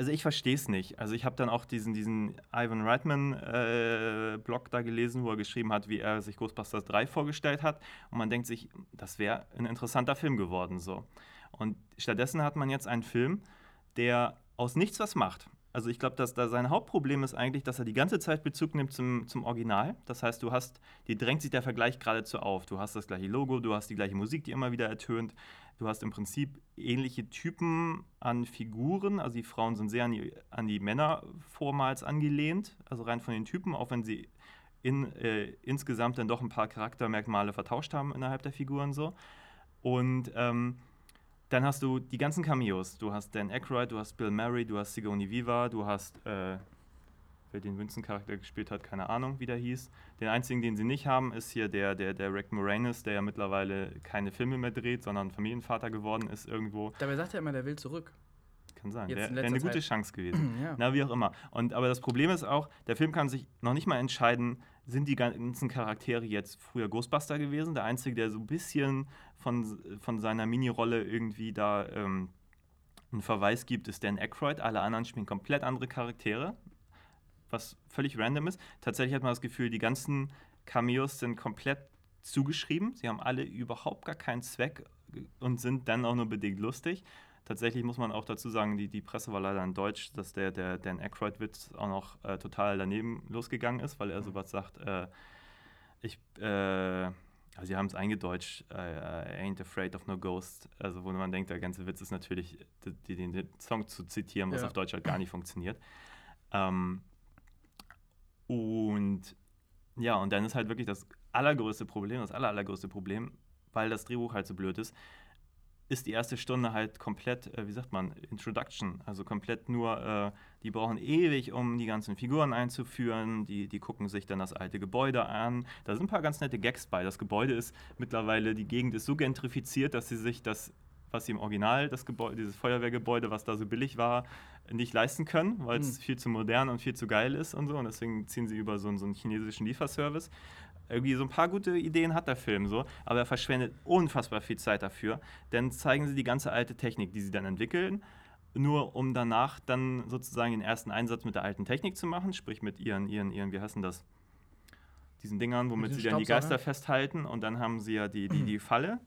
also ich verstehe es nicht. Also ich habe dann auch diesen, diesen Ivan Reitman äh, da gelesen, wo er geschrieben hat, wie er sich Ghostbusters 3 vorgestellt hat. Und man denkt sich, das wäre ein interessanter Film geworden so. Und stattdessen hat man jetzt einen Film, der aus nichts was macht. also ich glaube, dass da sein Hauptproblem ist eigentlich, dass er die ganze Zeit Bezug nimmt zum, zum Original. Das heißt, du hast, die drängt sich der Vergleich geradezu auf. Du hast das gleiche Logo, du hast die gleiche Musik, die immer wieder ertönt. Du hast im Prinzip ähnliche Typen an Figuren. Also die Frauen sind sehr an die, an die Männer vormals angelehnt, also rein von den Typen, auch wenn sie in, äh, insgesamt dann doch ein paar Charaktermerkmale vertauscht haben innerhalb der Figuren so. Und ähm, dann hast du die ganzen Cameos. Du hast Dan Aykroyd, du hast Bill Murray, du hast Sigourney Viva, du hast, äh, wer den Winston-Charakter gespielt hat, keine Ahnung, wie der hieß. Den einzigen, den sie nicht haben, ist hier der, der, der Rick Moranis, der ja mittlerweile keine Filme mehr dreht, sondern Familienvater geworden ist irgendwo. Dabei sagt er immer, der will zurück. Kann sein. Wäre wär eine gute Zeit. Chance gewesen. (clears throat) Ja. Na, wie auch immer. Und, aber das Problem ist auch, der Film kann sich noch nicht mal entscheiden, sind die ganzen Charaktere jetzt früher Ghostbuster gewesen? Der Einzige, der so ein bisschen von, von seiner Mini-Rolle irgendwie da ähm, einen Verweis gibt, ist Dan Aykroyd. Alle anderen spielen komplett andere Charaktere, was völlig random ist. Tatsächlich hat man das Gefühl, die ganzen Cameos sind komplett zugeschrieben. Sie haben alle überhaupt gar keinen Zweck und sind dann auch nur bedingt lustig. Tatsächlich muss man auch dazu sagen, die, die Presse war leider in Deutsch, dass der, der Dan Aykroyd-Witz auch noch äh, total daneben losgegangen ist, weil er sowas sagt, äh, ich, äh, also sie haben es eingedeutscht, äh, I ain't afraid of no ghost, also wo man denkt, der ganze Witz ist natürlich, die, den, den Song zu zitieren, was Ja. auf Deutsch halt gar nicht funktioniert. Ähm, und ja, und dann ist halt wirklich das allergrößte Problem, das aller, allergrößte Problem, weil das Drehbuch halt so blöd ist, ist die erste Stunde halt komplett, äh, wie sagt man, Introduction. Also komplett nur, äh, die brauchen ewig, um die ganzen Figuren einzuführen. Die, die gucken sich dann das alte Gebäude an. Da sind ein paar ganz nette Gags bei. Das Gebäude ist mittlerweile, die Gegend ist so gentrifiziert, dass sie sich das, was sie im Original, das Gebäude, dieses Feuerwehrgebäude, was da so billig war, nicht leisten können, weil es Hm. viel zu modern und viel zu geil ist und so. Und deswegen ziehen sie über so, einen- so einen chinesischen Lieferservice irgendwie so ein paar gute Ideen hat der Film so, aber er verschwendet unfassbar viel Zeit dafür. Dann zeigen sie die ganze alte Technik, die sie dann entwickeln, nur um danach dann sozusagen den ersten Einsatz mit der alten Technik zu machen, sprich mit ihren, ihren, ihren, wie heißen das? Diesen Dingern, womit Mit sie dann die? Geister festhalten und dann haben sie ja die, die, die (clears throat) Falle,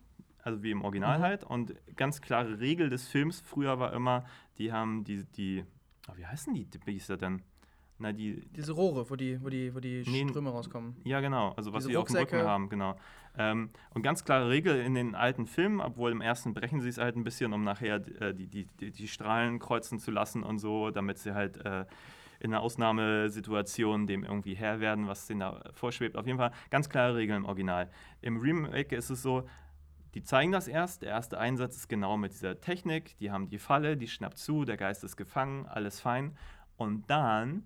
also wie im Original Mhm. halt. Und ganz klare Regel des Films früher war immer, die haben die, die oh, wie heißen die Biester denn? Na, die, Diese Rohre, wo die, wo die, wo die Nee, Ströme rauskommen. ja, genau. Also was Diese sie auf dem Rücken Rucksäcke. haben, genau. Ähm, und ganz klare Regel in den alten Filmen, obwohl im ersten brechen sie es halt ein bisschen, um nachher äh, die, die, die, die Strahlen kreuzen zu lassen und so, damit sie halt äh, in einer Ausnahmesituation dem irgendwie Herr werden, was denen da vorschwebt. Auf jeden Fall ganz klare Regeln im Original. Im Remake ist es so, die zeigen das erst. Der erste Einsatz ist genau mit dieser Technik. Die haben die Falle, die schnappt zu, der Geist ist gefangen, alles fein. Und dann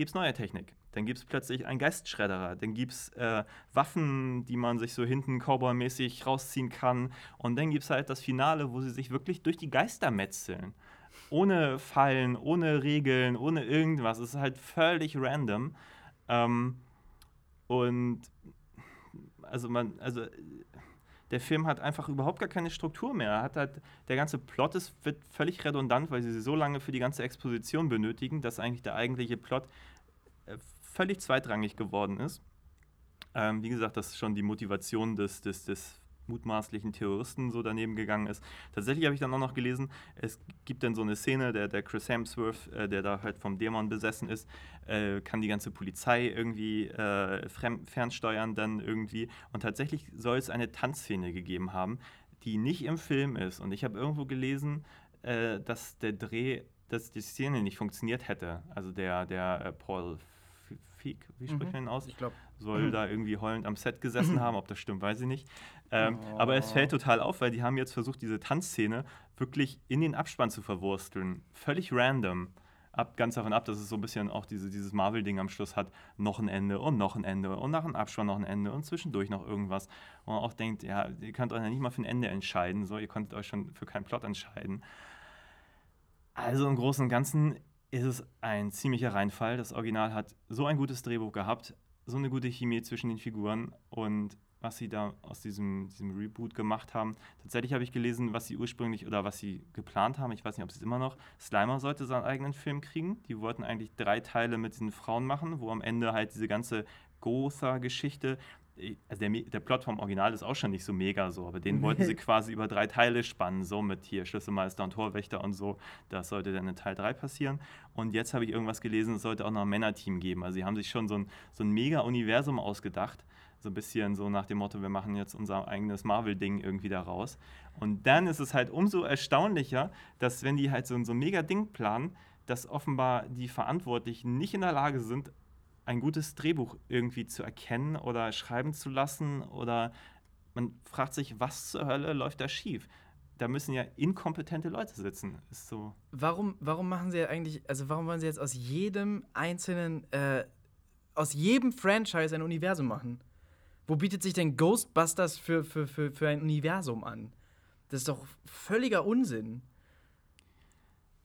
gibt es neue Technik. Dann gibt es plötzlich einen Geistschredderer. Dann gibt es äh, Waffen, die man sich so hinten Cowboy-mäßig rausziehen kann. Und dann gibt es halt das Finale, wo sie sich wirklich durch die Geister metzeln. Ohne Fallen, ohne Regeln, ohne irgendwas. Es ist halt völlig random. Ähm, und also man, also der Film hat einfach überhaupt gar keine Struktur mehr. Hat halt, der ganze Plot ist, wird völlig redundant, weil sie so lange für die ganze Exposition benötigen, dass eigentlich der eigentliche Plot völlig zweitrangig geworden ist. Ähm, wie gesagt, dass schon die Motivation des, des, des mutmaßlichen Terroristen so daneben gegangen ist. Tatsächlich habe ich dann auch noch gelesen, es gibt dann so eine Szene, der, der Chris Hemsworth, äh, der da halt vom Dämon besessen ist, äh, kann die ganze Polizei irgendwie äh, fernsteuern dann irgendwie. Und tatsächlich soll es eine Tanzszene gegeben haben, die nicht im Film ist. Und ich habe irgendwo gelesen, äh, dass der Dreh, dass die Szene nicht funktioniert hätte. Also der, der äh, Paul Feig, wie spricht Mhm. man ihn aus? Ich glaube, soll Mhm. da irgendwie heulend am Set gesessen haben. Ob das stimmt, weiß ich nicht. Ähm, Oh. Aber es fällt total auf, weil die haben jetzt versucht, diese Tanzszene wirklich in den Abspann zu verwursteln. Völlig random. Ab, ganz davon ab, dass es so ein bisschen auch diese, dieses Marvel-Ding am Schluss hat. Noch ein Ende und noch ein Ende und nach dem Abspann noch ein Ende und zwischendurch noch irgendwas. Wo man auch denkt, ja, ihr könnt euch ja nicht mal für ein Ende entscheiden. So, ihr konntet euch schon für keinen Plot entscheiden. Also im Großen und Ganzen ist es ein ziemlicher Reinfall. Das Original hat so ein gutes Drehbuch gehabt, so eine gute Chemie zwischen den Figuren und was sie da aus diesem, diesem Reboot gemacht haben. Tatsächlich habe ich gelesen, was sie ursprünglich oder was sie geplant haben. Ich weiß nicht, ob sie es immer noch. Slimer sollte seinen eigenen Film kriegen. Die wollten eigentlich drei Teile mit diesen Frauen machen, wo am Ende halt diese ganze Gotha-Geschichte also der, der Plot vom Original ist auch schon nicht so mega so, aber den wollten sie quasi über drei Teile spannen, so mit hier Schlüsselmeister und Torwächter und so. Das sollte dann in Teil 3 passieren. Und jetzt habe ich irgendwas gelesen, es sollte auch noch ein Männerteam geben. Also sie haben sich schon so ein, so ein mega Universum ausgedacht. So ein bisschen so nach dem Motto, wir machen jetzt unser eigenes Marvel-Ding irgendwie daraus. Und dann ist es halt umso erstaunlicher, dass wenn die halt so, so ein mega Ding planen, dass offenbar die Verantwortlichen nicht in der Lage sind, ein gutes Drehbuch irgendwie zu erkennen oder schreiben zu lassen oder man fragt sich, was zur Hölle läuft da schief? Da müssen ja inkompetente Leute sitzen. Ist so. Warum, warum machen sie eigentlich, also warum wollen sie jetzt aus jedem einzelnen, äh, aus jedem Franchise ein Universum machen? Wo bietet sich denn Ghostbusters für, für, für, für ein Universum an? Das ist doch völliger Unsinn.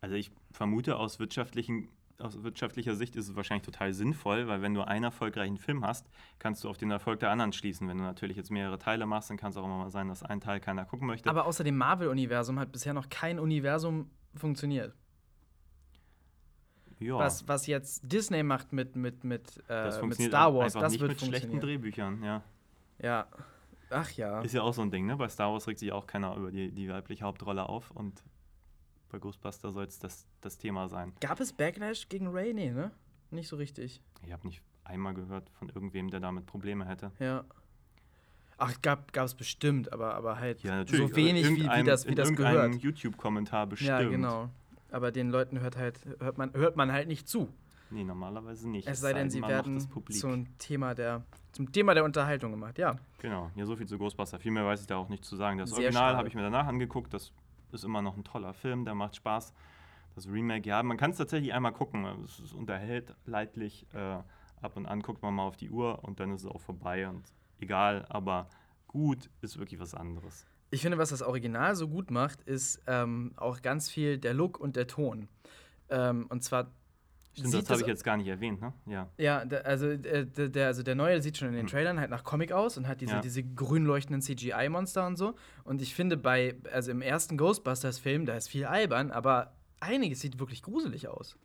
Also ich vermute aus wirtschaftlichen aus wirtschaftlicher Sicht ist es wahrscheinlich total sinnvoll, weil wenn du einen erfolgreichen Film hast, kannst du auf den Erfolg der anderen schließen. Wenn du natürlich jetzt mehrere Teile machst, dann kann es auch immer mal sein, dass ein Teil keiner gucken möchte. Aber außer dem Marvel-Universum hat bisher noch kein Universum funktioniert. Ja. Was, was jetzt Disney macht mit, mit, mit, äh, mit Star Wars, das nicht wird mit schlechten Drehbüchern, ja. Ja. Ach ja. Ist ja auch so ein Ding, ne? Bei Star Wars regt sich auch keiner über die, die weibliche Hauptrolle auf und bei Ghostbuster soll es das, das Thema sein. Gab es Backlash gegen Ray? Nee, ne? Nicht so richtig. Ich habe nicht einmal gehört von irgendwem, der damit Probleme hätte. Ja. Ach, gab es bestimmt, aber, aber halt ja, so wenig, wie, wie das, wie das gehört. YouTube-Kommentar bestimmt. Ja, genau. Aber den Leuten hört, halt, hört, man, hört man halt nicht zu. Nee, normalerweise nicht. Es sei denn, sie werden zum Thema, der, zum Thema der Unterhaltung gemacht, ja. Genau, ja, so viel zu Ghostbuster. Viel mehr weiß ich da auch nicht zu sagen. Das Sehr Original habe ich mir danach angeguckt, das ist immer noch ein toller Film, der macht Spaß. Das Remake, ja, man kann es tatsächlich einmal gucken. Es unterhält leidlich. Äh, ab und an guckt man mal auf die Uhr und dann ist es auch vorbei und egal, aber gut ist wirklich was anderes. Ich finde, was das Original so gut macht, ist ähm, auch ganz viel der Look und der Ton. Ähm, und zwar Stimmt, das habe ich jetzt gar nicht erwähnt, ne? Ja. Ja, der, also, äh, der, der, also der neue sieht schon in den hm. Trailern halt nach Comic aus und hat diese, ja. diese grün leuchtenden CGI-Monster und so. Und ich finde, bei, also im ersten Ghostbusters-Film, da ist viel albern, aber einiges sieht wirklich gruselig aus.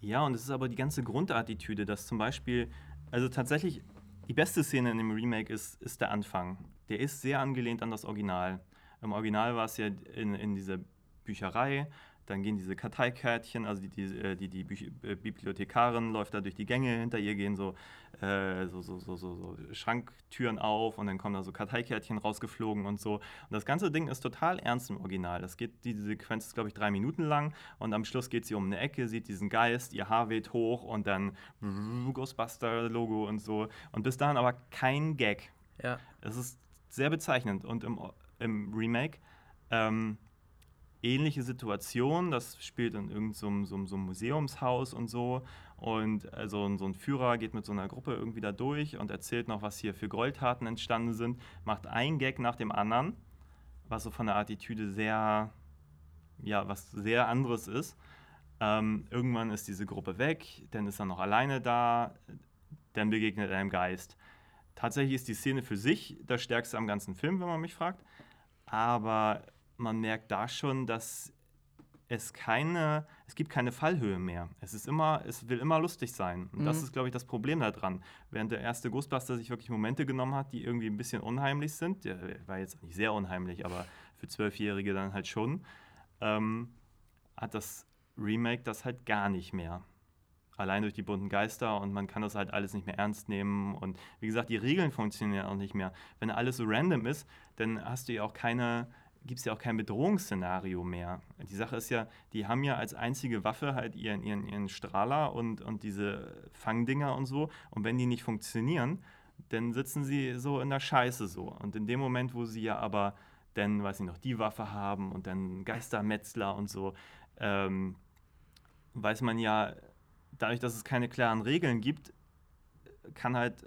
Ja, und es ist aber die ganze Grundattitüde, dass zum Beispiel, also tatsächlich, die beste Szene in dem Remake ist, ist der Anfang. Der ist sehr angelehnt an das Original. Im Original war es ja in, in dieser Bücherei dann gehen diese Karteikärtchen, also die, die, äh, die, die äh, Bibliothekarin läuft da durch die Gänge, hinter ihr gehen so, äh, so, so, so, so, so, Schranktüren auf und dann kommen da so Karteikärtchen rausgeflogen und so. Und das ganze Ding ist total ernst im Original. Das geht, diese Sequenz ist, glaube ich, drei Minuten lang und am Schluss geht sie um eine Ecke, sieht diesen Geist, ihr Haar weht hoch und dann Ghostbuster-Logo und so. Und bis dahin aber kein Gag. Ja. Es ist sehr bezeichnend. Und im, im Remake ähm, ähnliche Situation. Das spielt in irgendeinem so, so, Museumshaus und so. Und also so ein Führer geht mit so einer Gruppe irgendwie da durch und erzählt noch, was hier für Gräueltaten entstanden sind, macht ein Gag nach dem anderen, was so von der Attitüde sehr, ja, was sehr anderes ist. Ähm, irgendwann ist diese Gruppe weg, dann ist er noch alleine da, dann begegnet er einem Geist. Tatsächlich ist die Szene für sich das Stärkste am ganzen Film, wenn man mich fragt. Aber man merkt da schon, dass es keine, es gibt keine Fallhöhe mehr. Es ist immer, es will immer lustig sein. Und mhm. das ist, glaube ich, das Problem daran. Während der erste Ghostbuster sich wirklich Momente genommen hat, die irgendwie ein bisschen unheimlich sind, der war jetzt nicht sehr unheimlich, aber für Zwölfjährige dann halt schon, ähm, hat das Remake das halt gar nicht mehr. Allein durch die bunten Geister und man kann das halt alles nicht mehr ernst nehmen. Und wie gesagt, die Regeln funktionieren auch nicht mehr. Wenn alles so random ist, dann hast du ja auch keine gibt es ja auch kein Bedrohungsszenario mehr. Die Sache ist ja, die haben ja als einzige Waffe halt ihren, ihren, ihren Strahler und, und diese Fangdinger und so. Und wenn die nicht funktionieren, dann sitzen sie so in der Scheiße so. Und in dem Moment, wo sie ja aber dann, weiß ich noch, die Waffe haben und dann Geistermetzler und so, ähm, weiß man ja, dadurch, dass es keine klaren Regeln gibt, kann halt.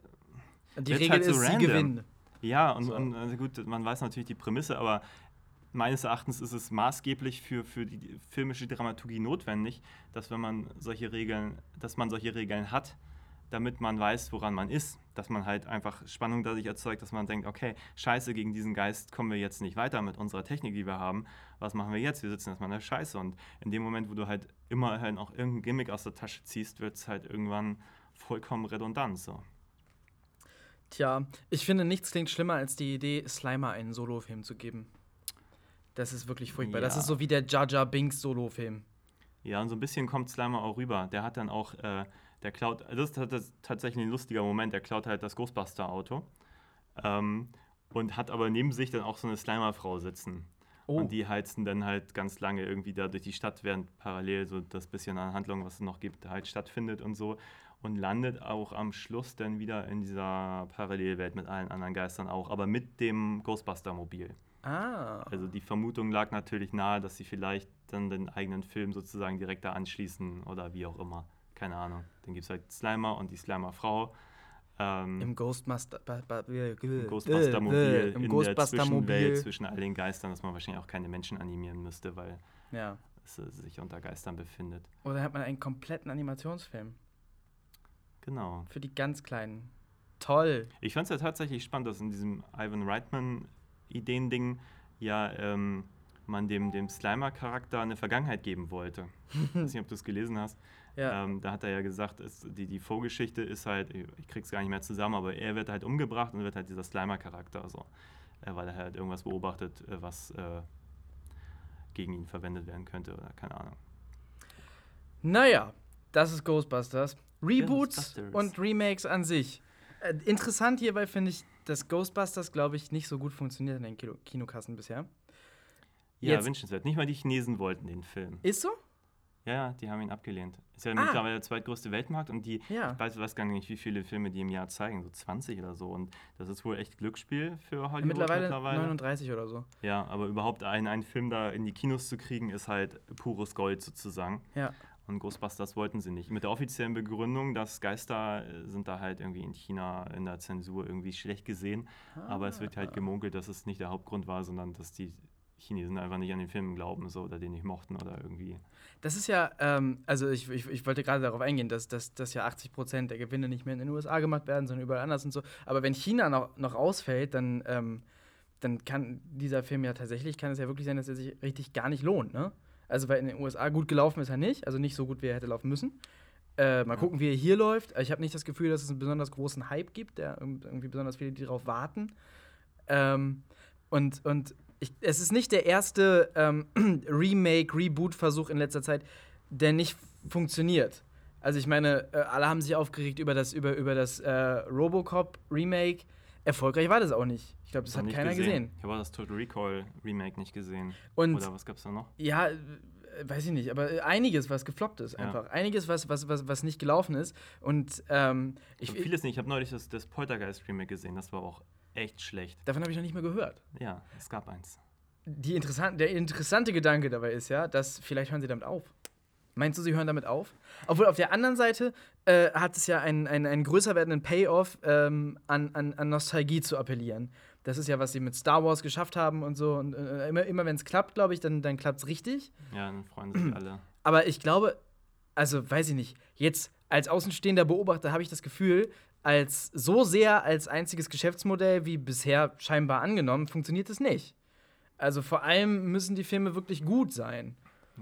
Die Regel halt so ist, random. sie gewinnen. Ja, und, so. und also gut, man weiß natürlich die Prämisse, aber meines Erachtens ist es maßgeblich für, für die filmische Dramaturgie notwendig, dass wenn man solche Regeln, dass man solche Regeln hat, damit man weiß, woran man ist, dass man halt einfach Spannung dadurch erzeugt, dass man denkt, okay, scheiße, gegen diesen Geist kommen wir jetzt nicht weiter mit unserer Technik, die wir haben. Was machen wir jetzt? Wir sitzen erstmal in der Scheiße. Und in dem Moment, wo du halt immer halt auch irgendein Gimmick aus der Tasche ziehst, wird es halt irgendwann vollkommen redundant. So. Tja, ich finde, nichts klingt schlimmer als die Idee, Slimer einen Solofilm zu geben. Das ist wirklich furchtbar. Das Ja. ist so wie der Jar Binks Solofilm. Ja, und so ein bisschen kommt Slimer auch rüber. Der hat dann auch, äh, der klaut, das ist tat- das tatsächlich ein lustiger Moment, der klaut halt das Ghostbuster-Auto ähm, und hat aber neben sich dann auch so eine Slimer-Frau sitzen. Oh. Und die heizen dann halt ganz lange irgendwie da durch die Stadt, während parallel so das bisschen an Handlung, was es noch gibt, halt stattfindet und so. Und landet auch am Schluss dann wieder in dieser Parallelwelt mit allen anderen Geistern auch, aber mit dem Ghostbuster-Mobil. Ah. Also die Vermutung lag natürlich nahe, dass sie vielleicht dann den eigenen Film sozusagen direkt da anschließen oder wie auch immer. Keine Ahnung. Dann gibt es halt Slimer und die Slimer-Frau. Ähm, Im Ghostmaster. Äh, im Ghostbuster-Mobil Im in Ghostbuster der Zwischenwelt Mobil. zwischen all den Geistern, dass man wahrscheinlich auch keine Menschen animieren müsste, weil Ja. es äh, sich unter Geistern befindet. Oder hat man einen kompletten Animationsfilm Genau. für die ganz Kleinen. Toll. Ich fand es ja tatsächlich spannend, dass in diesem Ivan Reitman-Ideen-Ding ja ähm, man dem, dem Slimer-Charakter eine Vergangenheit geben wollte. ich weiß nicht, ob du es gelesen hast. (laughs) Ja. Ähm, da hat er ja gesagt, es, die, die Vorgeschichte ist halt, ich krieg's gar nicht mehr zusammen, aber er wird halt umgebracht und wird halt dieser Slimer-Charakter so. Äh, weil er halt irgendwas beobachtet, äh, was äh, gegen ihn verwendet werden könnte oder keine Ahnung. Naja, das ist Ghostbusters. Reboots Ghostbusters. und Remakes an sich. Äh, interessant hierbei finde ich, dass Ghostbusters, glaube ich, nicht so gut funktioniert in den Kino Kinokassen bisher. Ja, Jetzt- wünschenswert. Nicht mal die Chinesen wollten den Film. Ist so? Ja, ja, die haben ihn abgelehnt. Ist ja Ah. mittlerweile der zweitgrößte Weltmarkt und die, Ja. ich weiß, weiß gar nicht, wie viele Filme die im Jahr zeigen, so 20 oder so. Und das ist wohl echt Glücksspiel für Hollywood Mittlerweile, mittlerweile. 39 oder so. Ja, aber überhaupt einen, einen Film da in die Kinos zu kriegen, ist halt pures Gold sozusagen. Ja. Und Ghostbusters wollten sie nicht. Mit der offiziellen Begründung, dass Geister äh, sind da halt irgendwie in China in der Zensur irgendwie schlecht gesehen. Aber es wird Ah. halt gemunkelt, dass es nicht der Hauptgrund war, sondern dass die Chinesen einfach nicht an den Film glauben so, oder den nicht mochten oder irgendwie. Das ist ja, ähm, also ich, ich, ich wollte gerade darauf eingehen, dass, dass, dass ja 80 Prozent der Gewinne nicht mehr in den USA gemacht werden, sondern überall anders und so. Aber wenn China noch, noch ausfällt, dann, ähm, dann kann dieser Film ja tatsächlich, kann es ja wirklich sein, dass er sich richtig gar nicht lohnt, ne? Also weil in den USA gut gelaufen ist er nicht, also nicht so gut, wie er hätte laufen müssen. Äh, mal gucken, wie er hier läuft. Ich habe nicht das Gefühl, dass es einen besonders großen Hype gibt, der irg- irgendwie besonders viele, die darauf warten. Ähm, und und ich, es ist nicht der erste ähm, (clears throat) Remake, Reboot-Versuch in letzter Zeit, der nicht funktioniert. Also ich meine, äh, alle haben sich aufgeregt über das, über, über das äh, Robocop-Remake. Erfolgreich war das auch nicht. Ich glaube, das hat keiner gesehen. Ich habe auch das Total Recall Remake nicht gesehen. Und Oder was gab's da noch? ja, äh, weiß ich nicht, aber äh, einiges, was gefloppt ist, Ja. einfach. Einiges, was, was, was, was nicht gelaufen ist. Und ähm, Ich hab vieles nicht. Ich habe neulich das, das Poltergeist Remake gesehen. Das war auch echt schlecht. davon habe ich noch nicht mehr gehört. Ja, es gab eins. Die interessan der interessante Gedanke dabei ist ja, dass vielleicht hören sie damit auf. Meinst du, sie hören damit auf? Obwohl auf der anderen Seite äh, hat es ja einen, einen, einen größer werdenden Payoff, ähm, an, an, an Nostalgie zu appellieren. Das ist ja, was sie mit Star Wars geschafft haben und so. Und äh, immer, immer wenn es klappt, glaube ich, dann, dann klappt es richtig. Ja, dann freuen sich alle. (clears throat) Aber ich glaube, also weiß ich nicht, jetzt als außenstehender Beobachter habe ich das Gefühl, als so sehr als einziges Geschäftsmodell wie bisher scheinbar angenommen, funktioniert es nicht. Also vor allem müssen die Filme wirklich gut sein.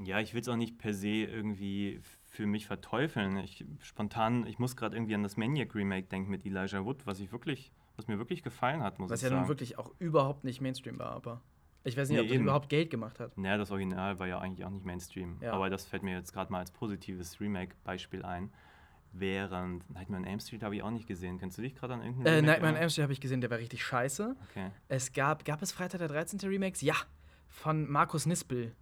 Ja, ich will es auch nicht per se irgendwie für mich verteufeln. Ich spontan, ich muss gerade irgendwie an das Maniac Remake denken mit Elijah Wood, was ich wirklich, was mir wirklich gefallen hat, muss Was ich ja sagen. nun wirklich auch überhaupt nicht Mainstream war, aber ich weiß nicht, Nee, ob das eben. überhaupt Geld gemacht hat. Naja, das Original war ja eigentlich auch nicht Mainstream. Ja. Aber das fällt mir jetzt gerade mal als positives Remake-Beispiel ein. Während Nightmare on Elm Street habe ich auch nicht gesehen. Kennst du dich gerade an irgendeinen Äh, Nightmare on? Elm Street habe ich gesehen, der war richtig scheiße. Okay. Es gab, gab es Freitag der 13. Remakes? Ja, von Markus Nispel.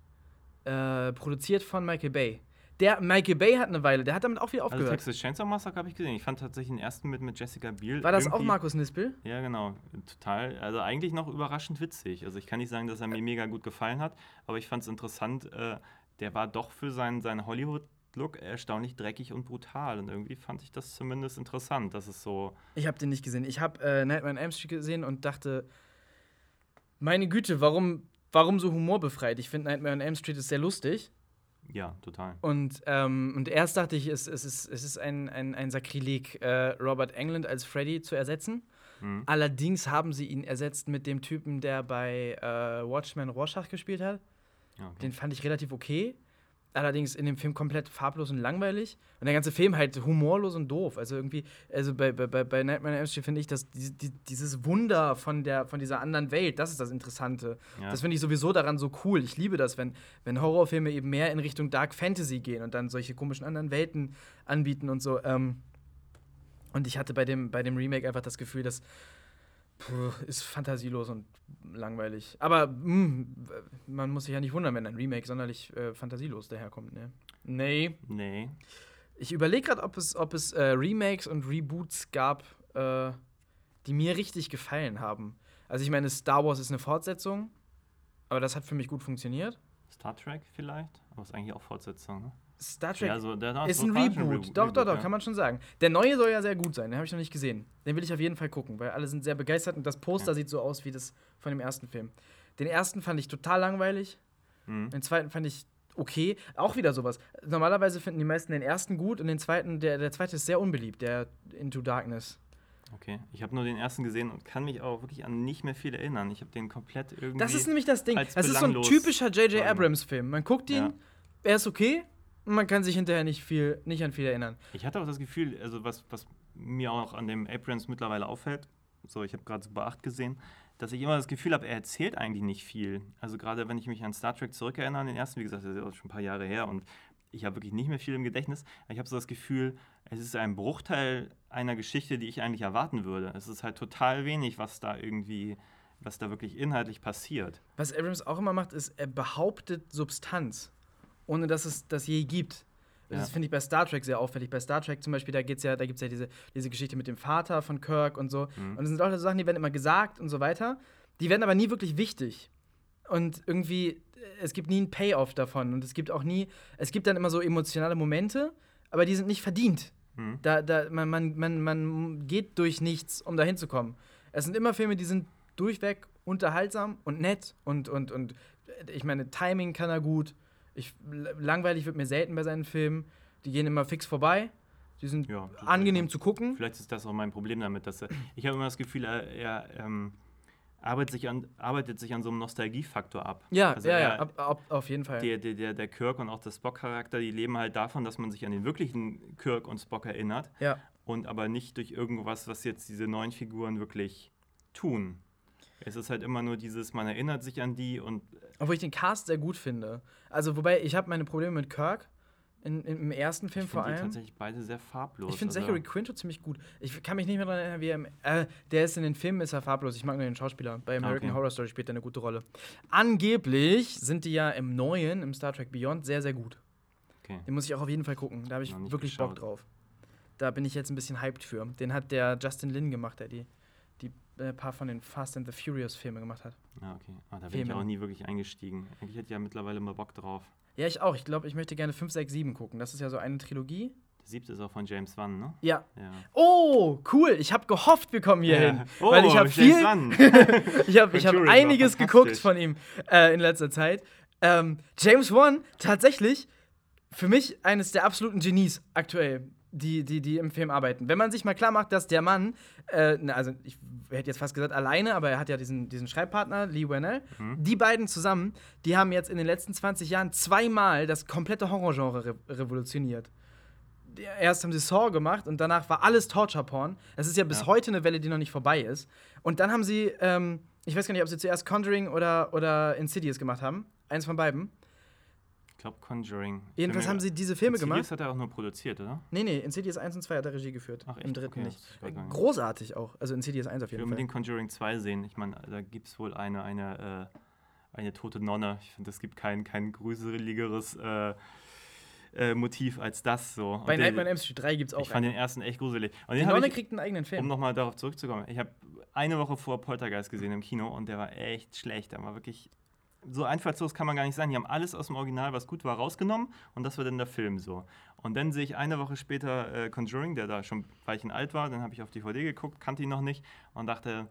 Äh, produziert von Michael Bay. Der Michael Bay hat eine Weile, der hat damit auch wieder Also aufgehört. Texas Chainsaw Massacre habe ich gesehen. Ich fand tatsächlich den ersten mit, mit Jessica Biel. war das auch Markus Nispel? Ja, genau. Total. Also eigentlich noch überraschend witzig. Also ich kann nicht sagen, dass er mir mega gut gefallen hat, aber ich fand es interessant. Äh, der war doch für seinen, seinen Hollywood-Look erstaunlich dreckig und brutal. Und irgendwie fand ich das zumindest interessant, dass es so. Ich habe den nicht gesehen. Ich habe äh, Nightmare on Elm Street gesehen und dachte, meine Güte, warum, warum so humorbefreit? Ich finde Nightmare on Elm Street ist sehr lustig. Ja, total. Und, ähm, und erst dachte ich, es, es ist, es ist ein, ein, ein Sakrileg, äh, Robert Englund als Freddy zu ersetzen. Mhm. Allerdings haben sie ihn ersetzt mit dem Typen, der bei äh, Watchmen Rorschach gespielt hat. Okay. Den fand ich relativ okay. Allerdings in dem Film komplett farblos und langweilig. Und der ganze Film halt humorlos und doof. Also irgendwie, also bei, bei, bei Nightmare on Elm Street finde ich, dass die, die, dieses Wunder von, der, von dieser anderen Welt, das ist das Interessante. Ja. Das finde ich sowieso daran so cool. Ich liebe das, wenn, wenn Horrorfilme eben mehr in Richtung Dark Fantasy gehen und dann solche komischen anderen Welten anbieten und so. Ähm, und ich hatte bei dem, bei dem Remake einfach das Gefühl, dass puh, ist fantasielos und langweilig. Aber mh, man muss sich ja nicht wundern, wenn ein Remake sonderlich äh, fantasielos daherkommt. Ne? Nee. Nee. Ich überlege gerade, ob es, ob es äh, Remakes und Reboots gab, äh, die mir richtig gefallen haben. Also ich meine, Star Wars ist eine Fortsetzung, aber das hat für mich gut funktioniert. Star Trek vielleicht, aber ist eigentlich auch Fortsetzung, ne? Star Trek Ja, also ist ein Reboot. Re- doch, doch, doch, ja. kann man schon sagen. Der neue soll ja sehr gut sein, den habe ich noch nicht gesehen. Den will ich auf jeden Fall gucken, weil alle sind sehr begeistert und das Poster Ja. sieht so aus wie das von dem ersten Film. Den ersten fand ich total langweilig, Mhm. den zweiten fand ich okay. Auch wieder sowas. Normalerweise finden die meisten den ersten gut und den zweiten, der, der zweite ist sehr unbeliebt, der Into Darkness. Okay, ich habe nur den ersten gesehen und kann mich auch wirklich an nicht mehr viel erinnern. Ich habe den komplett irgendwie. Das ist nämlich das Ding. Das ist so ein typischer J.J. Abrams-Film. Man guckt ihn, er ist okay, man kann sich hinterher nicht, viel, nicht an viel erinnern. Ich hatte auch das Gefühl, also was, was mir auch an dem Abrams mittlerweile auffällt, so ich habe gerade Super 8 gesehen, dass ich immer das Gefühl habe, er erzählt eigentlich nicht viel. Also gerade wenn ich mich an Star Trek zurückerinnere, an den ersten, wie gesagt, das ist ja auch schon ein paar Jahre her und ich habe wirklich nicht mehr viel im Gedächtnis. Ich habe so das Gefühl, es ist ein Bruchteil einer Geschichte, die ich eigentlich erwarten würde. Es ist halt total wenig, was da irgendwie, was da wirklich inhaltlich passiert. Was Abrams auch immer macht, ist, er behauptet Substanz, ohne dass es das je gibt. Das Ja. finde ich bei Star Trek sehr auffällig. Bei Star Trek zum Beispiel, da geht's ja, da gibt es ja diese, diese Geschichte mit dem Vater von Kirk und so. Mhm. Und das sind auch so Sachen, die werden immer gesagt und so weiter. Die werden aber nie wirklich wichtig. Und irgendwie, äh, es gibt nie einen Payoff davon. Und es gibt auch nie, es gibt dann immer so emotionale Momente, aber die sind nicht verdient. Mhm. Da, da, man, man, man, man geht durch nichts, um da hinzukommen. Es sind immer Filme, die sind durchweg unterhaltsam und nett und, und, und äh, ich meine, Timing kann er gut. Ich, langweilig wird mir selten bei seinen Filmen. Die gehen immer fix vorbei. Die sind Ja, angenehm zu gucken. Vielleicht ist das auch mein Problem damit, dass er, ich habe immer das Gefühl, er, er ähm, arbeitet, sich an, arbeitet sich an so einem Nostalgiefaktor ab. Ja, Also ja, er- ja, ab, ab, auf jeden Fall. Der, der, der, der Kirk und auch der Spock-Charakter, die leben halt davon, dass man sich an den wirklichen Kirk und Spock erinnert ja. und aber nicht durch irgendwas, was jetzt diese neuen Figuren wirklich tun. Es ist halt immer nur dieses, man erinnert sich an die und Obwohl ich den Cast sehr gut finde. Also, wobei, ich habe meine Probleme mit Kirk in, in, im ersten Film ich vor finde die allem. tatsächlich beide sehr farblos. Ich finde Also, Zachary Quinto ziemlich gut. Ich kann mich nicht mehr daran erinnern, wie er im, äh, der ist in den Filmen ist er farblos. Ich mag nur den Schauspieler. Bei American Ah, okay. Horror Story spielt er eine gute Rolle. Angeblich sind die ja im neuen, im Star Trek Beyond, sehr, sehr gut. Okay. Den muss ich auch auf jeden Fall gucken. Da habe ich wirklich Bock geschaut. drauf. Da bin ich jetzt ein bisschen hyped für. Den hat der Justin Lin gemacht, der die, die äh, paar von den Fast and the Furious Filme gemacht hat. Ja, okay. Ah, da bin Filmen. ich auch nie wirklich eingestiegen. Eigentlich hätte ich ja mittlerweile mal Bock drauf. Ja, ich auch. Ich glaube, ich möchte gerne 5, 6, 7 gucken. Das ist ja so eine Trilogie. Der siebte ist auch von James Wan, ne? Ja. Ja. Oh, cool. Ich habe gehofft, wir kommen hier Ja. hin. (laughs) Oh, weil ich habe James viel, Wan. ich (laughs) habe ich hab einiges geguckt von ihm äh, in letzter Zeit. Ähm, James Wan, tatsächlich für mich eines der absoluten Genies aktuell, die, die, die im Film arbeiten. Wenn man sich mal klar macht, dass der Mann, äh, na, also ich hätte jetzt fast gesagt alleine, aber er hat ja diesen, diesen Schreibpartner, Lee Whannell, Mhm. die beiden zusammen, die haben jetzt in den letzten 20 Jahren zweimal das komplette Horrorgenre re revolutioniert. Erst haben sie Saw gemacht und danach war alles Torture-Porn. Das ist ja bis Ja. heute eine Welle, die noch nicht vorbei ist. Und dann haben sie, ähm, ich weiß gar nicht, ob sie zuerst Conjuring oder, oder Insidious gemacht haben. Eins von beiden. Ich glaube Conjuring. Jedenfalls haben sie diese Filme Insidious gemacht. hat er auch nur produziert, oder? Nee, nee, Insidious 1 und 2 hat er Regie geführt. Ach, echt? Im dritten Okay, nicht. Großartig auch. Also Insidious 1 auf Ich will jeden Fall. unbedingt Conjuring 2 sehen. Ich meine, da gibt es wohl eine, eine, äh, eine tote Nonne. Ich finde, es gibt kein, kein gruseligeres äh, äh, Motiv als das so. Und Bei der- Nightmare on Elm Street 3 gibt es auch Ich fand einen. den ersten echt gruselig. Und Die Nonne ich, kriegt einen eigenen um Film. nochmal darauf zurückzukommen, ich habe eine Woche vor Poltergeist gesehen im Kino und der war echt schlecht. Der war wirklich so einfallslos kann man gar nicht sein. Die haben alles aus dem Original, was gut war, rausgenommen und das war dann der Film so. Und dann sehe ich eine Woche später äh, Conjuring, der da schon ein Weilchen alt war. Dann habe ich auf DVD geguckt, kannte ihn noch nicht und dachte,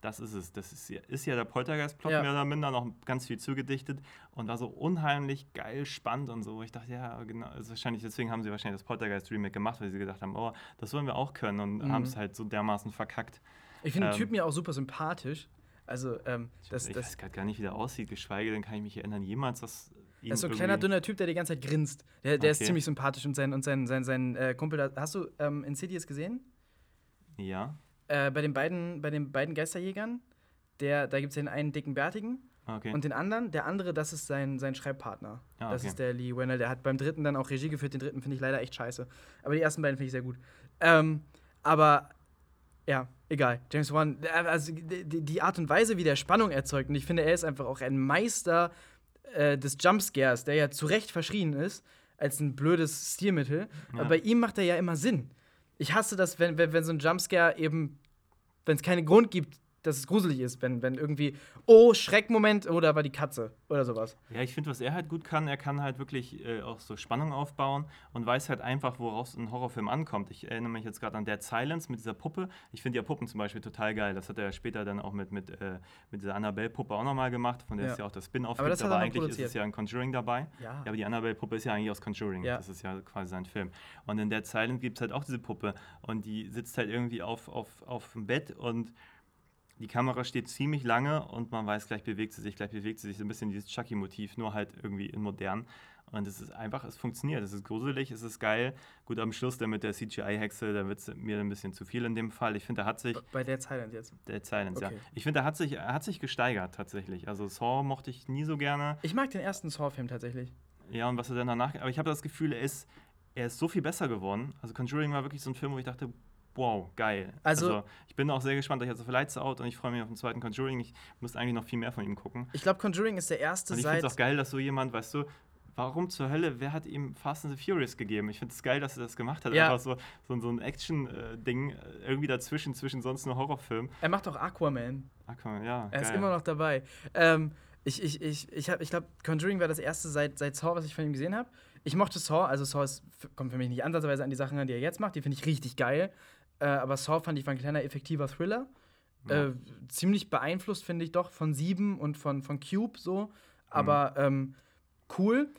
das ist es. Das ist ja, ist ja der Poltergeist-Plot Ja. mehr oder minder, noch ganz viel zugedichtet und war so unheimlich geil, spannend und so. Ich dachte, ja, genau, also wahrscheinlich, deswegen haben sie wahrscheinlich das Poltergeist-Remake gemacht, weil sie gedacht haben, oh, das wollen wir auch können und Mhm. haben es halt so dermaßen verkackt. Ich finde den ähm, Typen ja auch super sympathisch. Also, ähm, das, ich das, weiß gerade gar nicht, wie der aussieht, geschweige denn kann ich mich erinnern, jemals was Er ist so ein kleiner, dünner Typ, der die ganze Zeit grinst. Der, der ist Okay. ziemlich sympathisch und sein, und sein, sein, sein äh, Kumpel. da- Hast du ähm, Insidious gesehen? Ja. Äh, bei, den beiden, bei den beiden Geisterjägern, der, da gibt es den einen dicken Bärtigen Okay. und den anderen, der andere, das ist sein, sein Schreibpartner. Ah, Das okay. ist der Lee Wennell, der hat beim dritten dann auch Regie geführt. Den dritten finde ich leider echt scheiße. Aber die ersten beiden finde ich sehr gut. Ähm, aber ja, egal. James Wan, äh, also die, die Art und Weise, wie der Spannung erzeugt, und ich finde, er ist einfach auch ein Meister äh, des Jumpscares, der ja zu Recht verschrien ist, als ein blödes Stilmittel. Ja. Aber bei ihm macht er ja immer Sinn. Ich hasse das, wenn, wenn, wenn so ein Jumpscare eben, wenn es keinen Grund gibt, dass es gruselig ist, wenn, wenn irgendwie, oh, Schreckmoment, oh, da war die Katze oder sowas. Ja, ich finde, was er halt gut kann, er kann halt wirklich äh, auch so Spannung aufbauen und weiß halt einfach, woraus ein Horrorfilm ankommt. Ich erinnere mich jetzt gerade an Dead Silence mit dieser Puppe. Ich finde ja Puppen zum Beispiel total geil. Das hat er ja später dann auch mit, mit, äh, mit dieser Annabelle-Puppe auch nochmal gemacht, von der Ja. es ja auch das Spin-off Aber gibt. Aber er eigentlich ist produziert. es ja ein Conjuring dabei. Ja. aber die Annabelle-Puppe ist ja eigentlich aus Conjuring. Ja. Das ist ja quasi sein Film. Und in Dead Silence gibt es halt auch diese Puppe und die sitzt halt irgendwie auf, auf, auf dem Bett und die Kamera steht ziemlich lange und man weiß, gleich bewegt sie sich, gleich bewegt sie sich. So ein bisschen dieses Chucky-Motiv, nur halt irgendwie in modern. Und es ist einfach, es funktioniert. Es ist gruselig, es ist geil. Gut, am Schluss dann mit der CGI-Hexe, da wird es mir ein bisschen zu viel in dem Fall. Ich finde, da hat sich, Bei Dead Silent jetzt. Dead Silence, Okay. ja. Ich finde, da hat sich, er hat sich gesteigert tatsächlich. Also Saw mochte ich nie so gerne. Ich mag den ersten Saw-Film tatsächlich. Ja, und was er dann danach, aber ich habe das Gefühl, er ist, er ist so viel besser geworden. Also Conjuring war wirklich so ein Film, wo ich dachte, wow, geil. Also- ich bin auch sehr gespannt, ich hatte so Lights Out und ich freue mich auf den zweiten Conjuring. Ich muss eigentlich noch viel mehr von ihm gucken. Ich glaube, Conjuring ist der erste Und ich finde es auch geil, dass so jemand, weißt du, warum zur Hölle, wer hat ihm Fast and the Furious gegeben? Ich finde es geil, dass er das gemacht hat. Ja. Einfach so, so, so ein Action-Ding, irgendwie dazwischen, zwischen sonst nur Horrorfilm. Er macht auch Aquaman. Aquaman, ja. Er ist geil. immer noch dabei. Ähm, ich ich, ich, ich, hab- ich glaube, Conjuring war das erste seit, seit Saw, was ich von ihm gesehen habe. Ich mochte Saw, also Saw ist, kommt für mich nicht ansatzweise an die Sachen, die er jetzt macht. Die finde ich richtig geil. Äh, aber Saw fand ich war ein kleiner, effektiver Thriller. Ja. Äh, ziemlich beeinflusst, finde ich doch, von Sieben und von, von Cube so. Aber ähm, cool.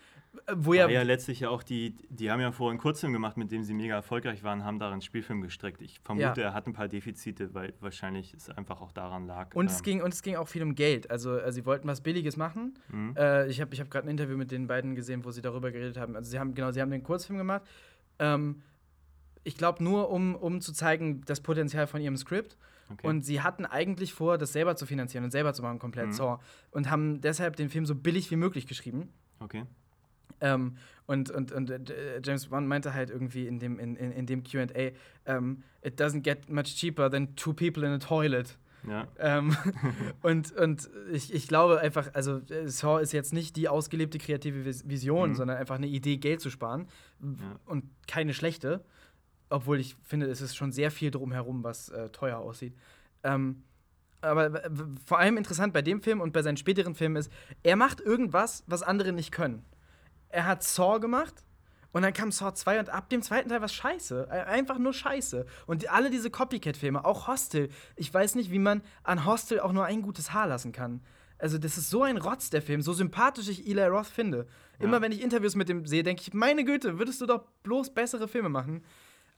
Äh, Wo ja, ja, letztlich ja auch die, die haben ja vorher einen Kurzfilm gemacht, mit dem sie mega erfolgreich waren, haben darin einen Spielfilm gestrickt. Ich vermute, Ja. er hat ein paar Defizite, weil wahrscheinlich es einfach auch daran lag. Und es, ähm, ging, und es ging auch viel um Geld. Also, äh, sie wollten was Billiges machen. Mhm. Äh, ich habe ich hab gerade ein Interview mit den beiden gesehen, wo sie darüber geredet haben. Also, sie haben, genau, sie haben den Kurzfilm gemacht. Ähm, ich glaube, nur um, um zu zeigen, das Potenzial von ihrem Skript. okay. Und sie hatten eigentlich vor, das selber zu finanzieren und selber zu machen, komplett Mhm. Saw. Und haben deshalb den Film so billig wie möglich geschrieben. okay. Ähm, und und, und äh, James Wan meinte halt irgendwie in dem, in, in, in dem QA, ähm, it doesn't get much cheaper than two people in a toilet. Ja. Ähm, (laughs) (laughs) und und ich, ich glaube einfach, also äh, Saw ist jetzt nicht die ausgelebte kreative Vis- Vision, Mhm. sondern einfach eine Idee, Geld zu sparen. Ja. Und keine schlechte. Obwohl ich finde, es ist schon sehr viel drumherum, was äh, teuer aussieht. Ähm, aber vor allem interessant bei dem Film und bei seinen späteren Filmen ist, er macht irgendwas, was andere nicht können. Er hat Saw gemacht und dann kam Saw 2 und ab dem zweiten Teil war scheiße. Einfach nur scheiße. Und alle diese Copycat-Filme, auch Hostel. Ich weiß nicht, wie man an Hostel auch nur ein gutes Haar lassen kann. Also, das ist so ein Rotz, der Film, so sympathisch ich Eli Roth finde. Immer Ja. wenn ich Interviews mit dem sehe, denke ich, meine Güte, würdest du doch bloß bessere Filme machen.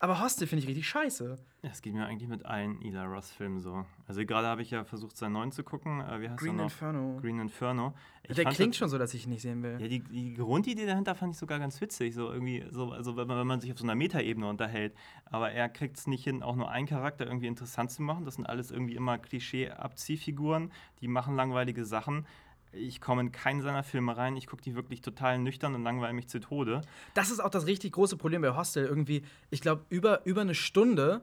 Aber Hostel finde ich richtig scheiße. Ja, es geht mir eigentlich mit allen Ila Ross-Filmen so. Also gerade habe ich ja versucht, seinen neuen zu gucken. Äh, wie heißt Green er? Inferno. Green Inferno. Ich der klingt das- schon so, dass ich ihn nicht sehen will. Ja, die, die Grundidee dahinter fand ich sogar ganz witzig. So irgendwie, so, also wenn man, wenn man sich auf so einer Metaebene unterhält. Aber er kriegt es nicht hin, auch nur einen Charakter irgendwie interessant zu machen. Das sind alles irgendwie immer Klischee-Abziehfiguren, die machen langweilige Sachen. Ich komme in keinen seiner Filme rein. Ich gucke die wirklich total nüchtern und langweile mich zu Tode. Das ist auch das richtig große Problem bei Hostel. Irgendwie, ich glaube, über, über eine Stunde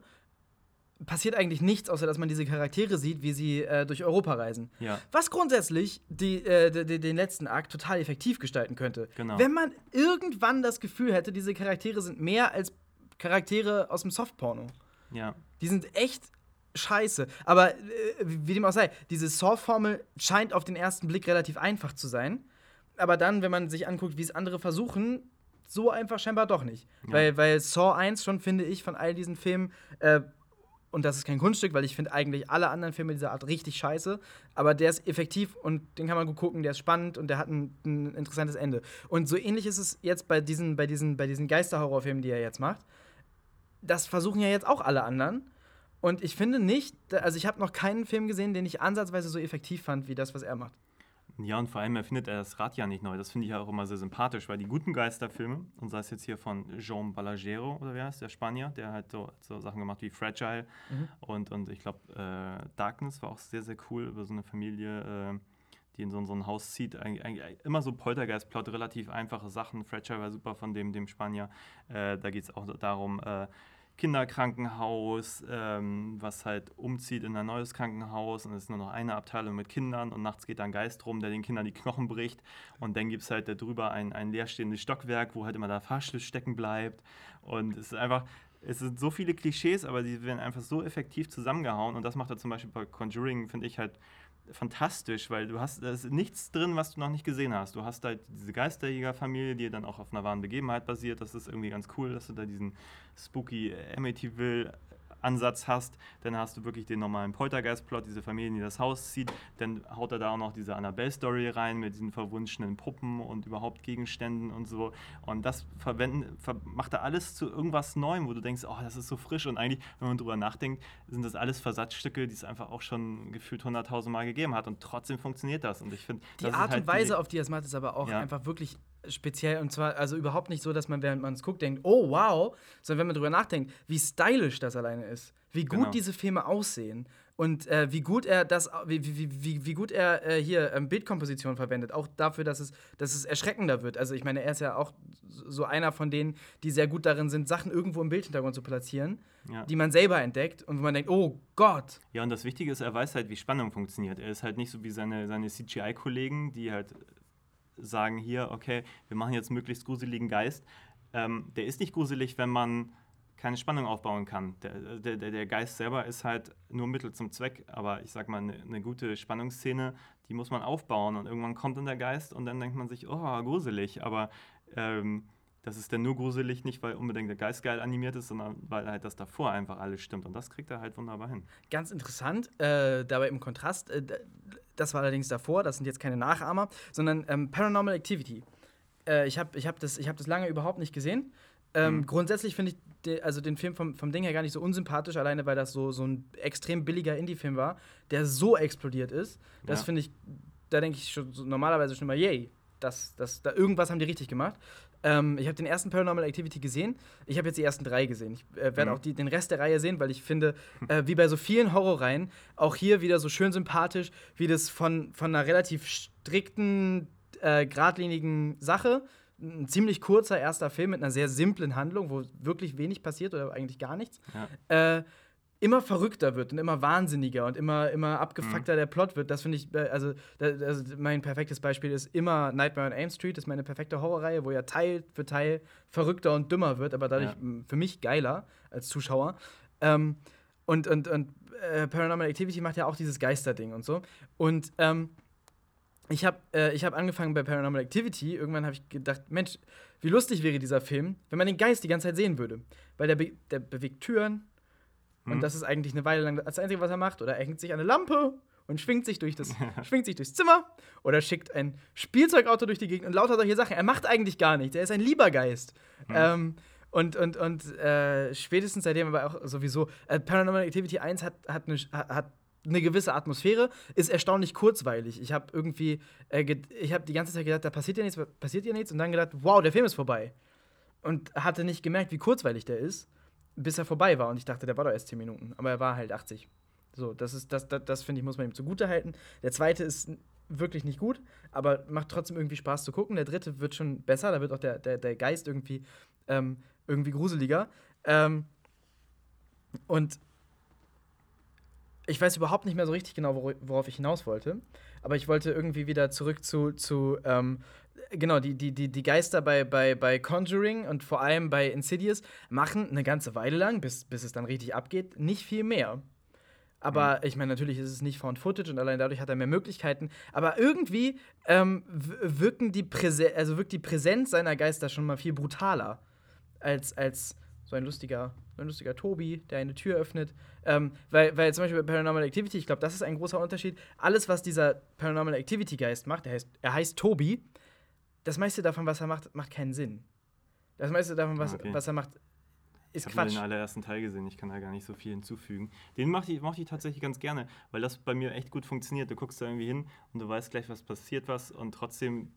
passiert eigentlich nichts, außer dass man diese Charaktere sieht, wie sie äh, durch Europa reisen. Ja. Was grundsätzlich die, äh, den letzten Akt total effektiv gestalten könnte. Genau. Wenn man irgendwann das Gefühl hätte, diese Charaktere sind mehr als Charaktere aus dem Softporno. Ja. Die sind echt scheiße. Aber äh, wie dem auch sei, diese Saw-Formel scheint auf den ersten Blick relativ einfach zu sein. Aber dann, wenn man sich anguckt, wie es andere versuchen, so einfach scheinbar doch nicht. Ja. Weil, weil Saw 1 schon, finde ich, von all diesen Filmen, äh, und das ist kein Kunststück, weil ich finde eigentlich alle anderen Filme dieser Art richtig scheiße, aber der ist effektiv und den kann man gut gucken, der ist spannend und der hat ein, ein interessantes Ende. Und so ähnlich ist es jetzt bei diesen, bei diesen, bei diesen Geisterhorrorfilmen, die er jetzt macht. Das versuchen ja jetzt auch alle anderen. Und ich finde nicht, also ich habe noch keinen Film gesehen, den ich ansatzweise so effektiv fand wie das, was er macht. Ja, und vor allem erfindet er das Rad ja nicht neu. Das finde ich ja auch immer sehr sympathisch, weil die guten Geisterfilme, und sei es jetzt hier von Jean Balaguero oder wer heißt der Spanier, der hat so, so Sachen gemacht wie Fragile Mhm. und, und ich glaube äh, Darkness war auch sehr, sehr cool über so eine Familie, äh, die in so, so ein Haus zieht. Eig eigentlich immer so Poltergeist-Plot, relativ einfache Sachen. Fragile war super von dem, dem Spanier. Äh, da geht es auch darum, äh, Kinderkrankenhaus, ähm, was halt umzieht in ein neues Krankenhaus und es ist nur noch eine Abteilung mit Kindern und nachts geht da ein Geist rum, der den Kindern die Knochen bricht und dann gibt es halt darüber ein, ein leerstehendes Stockwerk, wo halt immer der Fahrschluss stecken bleibt und es ist einfach, es sind so viele Klischees, aber die werden einfach so effektiv zusammengehauen und das macht er zum Beispiel bei Conjuring, finde ich halt fantastisch, weil du hast, da ist nichts drin, was du noch nicht gesehen hast. Du hast halt diese Geisterjägerfamilie, die dann auch auf einer wahren Begebenheit basiert. Das ist irgendwie ganz cool, dass du da diesen spooky Amityville Ansatz hast, dann hast du wirklich den normalen Poltergeist-Plot, diese Familie, die das Haus zieht, dann haut er da auch noch diese Annabelle-Story rein mit diesen verwunschenen Puppen und überhaupt Gegenständen und so. Und das verwenden, ver macht er alles zu irgendwas Neuem, wo du denkst, oh, das ist so frisch. Und eigentlich, wenn man drüber nachdenkt, sind das alles Versatzstücke, die es einfach auch schon gefühlt 100.000 Mal gegeben hat. Und trotzdem funktioniert das. Und ich finde, Die Art und Weise, auf die er es macht, ist aber auch Ja. einfach wirklich speziell und zwar also überhaupt nicht so, dass man während man es guckt denkt, oh wow, sondern wenn man drüber nachdenkt, wie stylisch das alleine ist, wie gut Genau. diese Filme aussehen und äh, wie gut er das, wie, wie, wie, wie gut er äh, hier ähm, Bildkomposition verwendet, auch dafür, dass es, dass es erschreckender wird. Also ich meine, er ist ja auch so einer von denen, die sehr gut darin sind, Sachen irgendwo im Bildhintergrund zu platzieren, Ja. die man selber entdeckt und wo man denkt, oh Gott, Ja, und das Wichtige ist, er weiß halt, wie Spannung funktioniert. Er ist halt nicht so wie seine, seine CGI-Kollegen, die halt sagen hier, okay, wir machen jetzt möglichst gruseligen Geist. Ähm, der ist nicht gruselig, wenn man keine Spannung aufbauen kann. Der, der, der Geist selber ist halt nur Mittel zum Zweck, aber ich sag mal, eine eine gute Spannungsszene, die muss man aufbauen und irgendwann kommt dann der Geist und dann denkt man sich, oh, gruselig, aber ähm, das ist dann nur gruselig, nicht weil unbedingt der Geist geil animiert ist, sondern weil halt das davor einfach alles stimmt und das kriegt er halt wunderbar hin. Ganz interessant, äh, dabei im Kontrast, äh, das war allerdings davor, das sind jetzt keine Nachahmer, sondern ähm, Paranormal Activity. Äh, ich habe ich hab das, ich hab das lange überhaupt nicht gesehen. Ähm, Mhm. Grundsätzlich finde ich de, also den Film vom, vom Ding her gar nicht so unsympathisch, alleine weil das so, so ein extrem billiger Indie-Film war, der so explodiert ist. Das Ja. finde ich, da denke ich schon so normalerweise schon mal, yay, das, das, da irgendwas haben die richtig gemacht. Ähm, ich habe den ersten Paranormal Activity gesehen. Ich habe jetzt die ersten drei gesehen. Ich äh, werde Mhm. auch die, den Rest der Reihe sehen, weil ich finde, äh, wie bei so vielen Horrorreihen, auch hier wieder so schön sympathisch, wie das von, von einer relativ strikten, äh, geradlinigen Sache, ein ziemlich kurzer erster Film mit einer sehr simplen Handlung, wo wirklich wenig passiert oder eigentlich gar nichts, Ja. Immer verrückter wird und immer wahnsinniger und immer, immer abgefuckter der Plot wird. Das finde ich, äh, also, da, also mein perfektes Beispiel ist immer Nightmare on Elm Street, das ist meine perfekte Horrorreihe, wo ja Teil für Teil verrückter und dümmer wird, aber dadurch Ja. für mich geiler als Zuschauer. Ähm, und und, und äh, Paranormal Activity macht ja auch dieses Geisterding und so. Und ähm, ich habe äh, ich hab angefangen bei Paranormal Activity. Irgendwann habe ich gedacht, Mensch, wie lustig wäre dieser Film, wenn man den Geist die ganze Zeit sehen würde. Weil der, be der bewegt Türen, und Mhm. das ist eigentlich eine Weile lang das Einzige, was er macht. Oder er hängt sich an eine Lampe und schwingt sich, durch das, (laughs) schwingt sich durchs Zimmer. Oder schickt ein Spielzeugauto durch die Gegend und lauter solche Sachen. Er macht eigentlich gar nichts. Er ist ein lieber Geist. Ähm, und und, und äh, spätestens seitdem aber auch sowieso. Äh, Paranormal Activity 1 hat, hat, eine, hat eine gewisse Atmosphäre, ist erstaunlich kurzweilig. Ich habe irgendwie, äh, ich habe die ganze Zeit gedacht, da passiert ja nichts, passiert ja nichts. Und dann gedacht, wow, der Film ist vorbei. Und hatte nicht gemerkt, wie kurzweilig der ist bis er vorbei war. Und ich dachte, der war doch erst 10 Minuten. Aber er war halt 80. So, das ist, das, das, das finde ich, muss man ihm zugute halten. Der zweite ist wirklich nicht gut, aber macht trotzdem irgendwie Spaß zu gucken. Der dritte wird schon besser, da wird auch der, der, der Geist irgendwie, ähm, irgendwie gruseliger. Ähm, und ich weiß überhaupt nicht mehr so richtig genau, wor- worauf ich hinaus wollte. Aber ich wollte irgendwie wieder zurück zu, zu ähm, genau, die, die, die, die Geister bei, bei, bei Conjuring und vor allem bei Insidious machen eine ganze Weile lang, bis, bis es dann richtig abgeht, nicht viel mehr. Aber ich meine, natürlich ist es nicht Found Footage und allein dadurch hat er mehr Möglichkeiten. Aber irgendwie ähm, wirken die Präse also wirkt die Präsenz seiner Geister schon mal viel brutaler als, als so ein lustiger, so ein lustiger Tobi, der eine Tür öffnet. Ähm, weil, weil zum Beispiel bei Paranormal Activity, ich glaube, das ist ein großer Unterschied. Alles, was dieser Paranormal Activity Geist macht, der heißt, er heißt Tobi, das meiste davon, was er macht, macht keinen Sinn. Das meiste davon, was, Okay. was er macht, ist ich habe Quatsch. den allerersten Teil gesehen, ich kann da gar nicht so viel hinzufügen. Den mochte ich, mochte ich tatsächlich ganz gerne, weil das bei mir echt gut funktioniert. Du guckst da irgendwie hin und du weißt gleich, was passiert was und trotzdem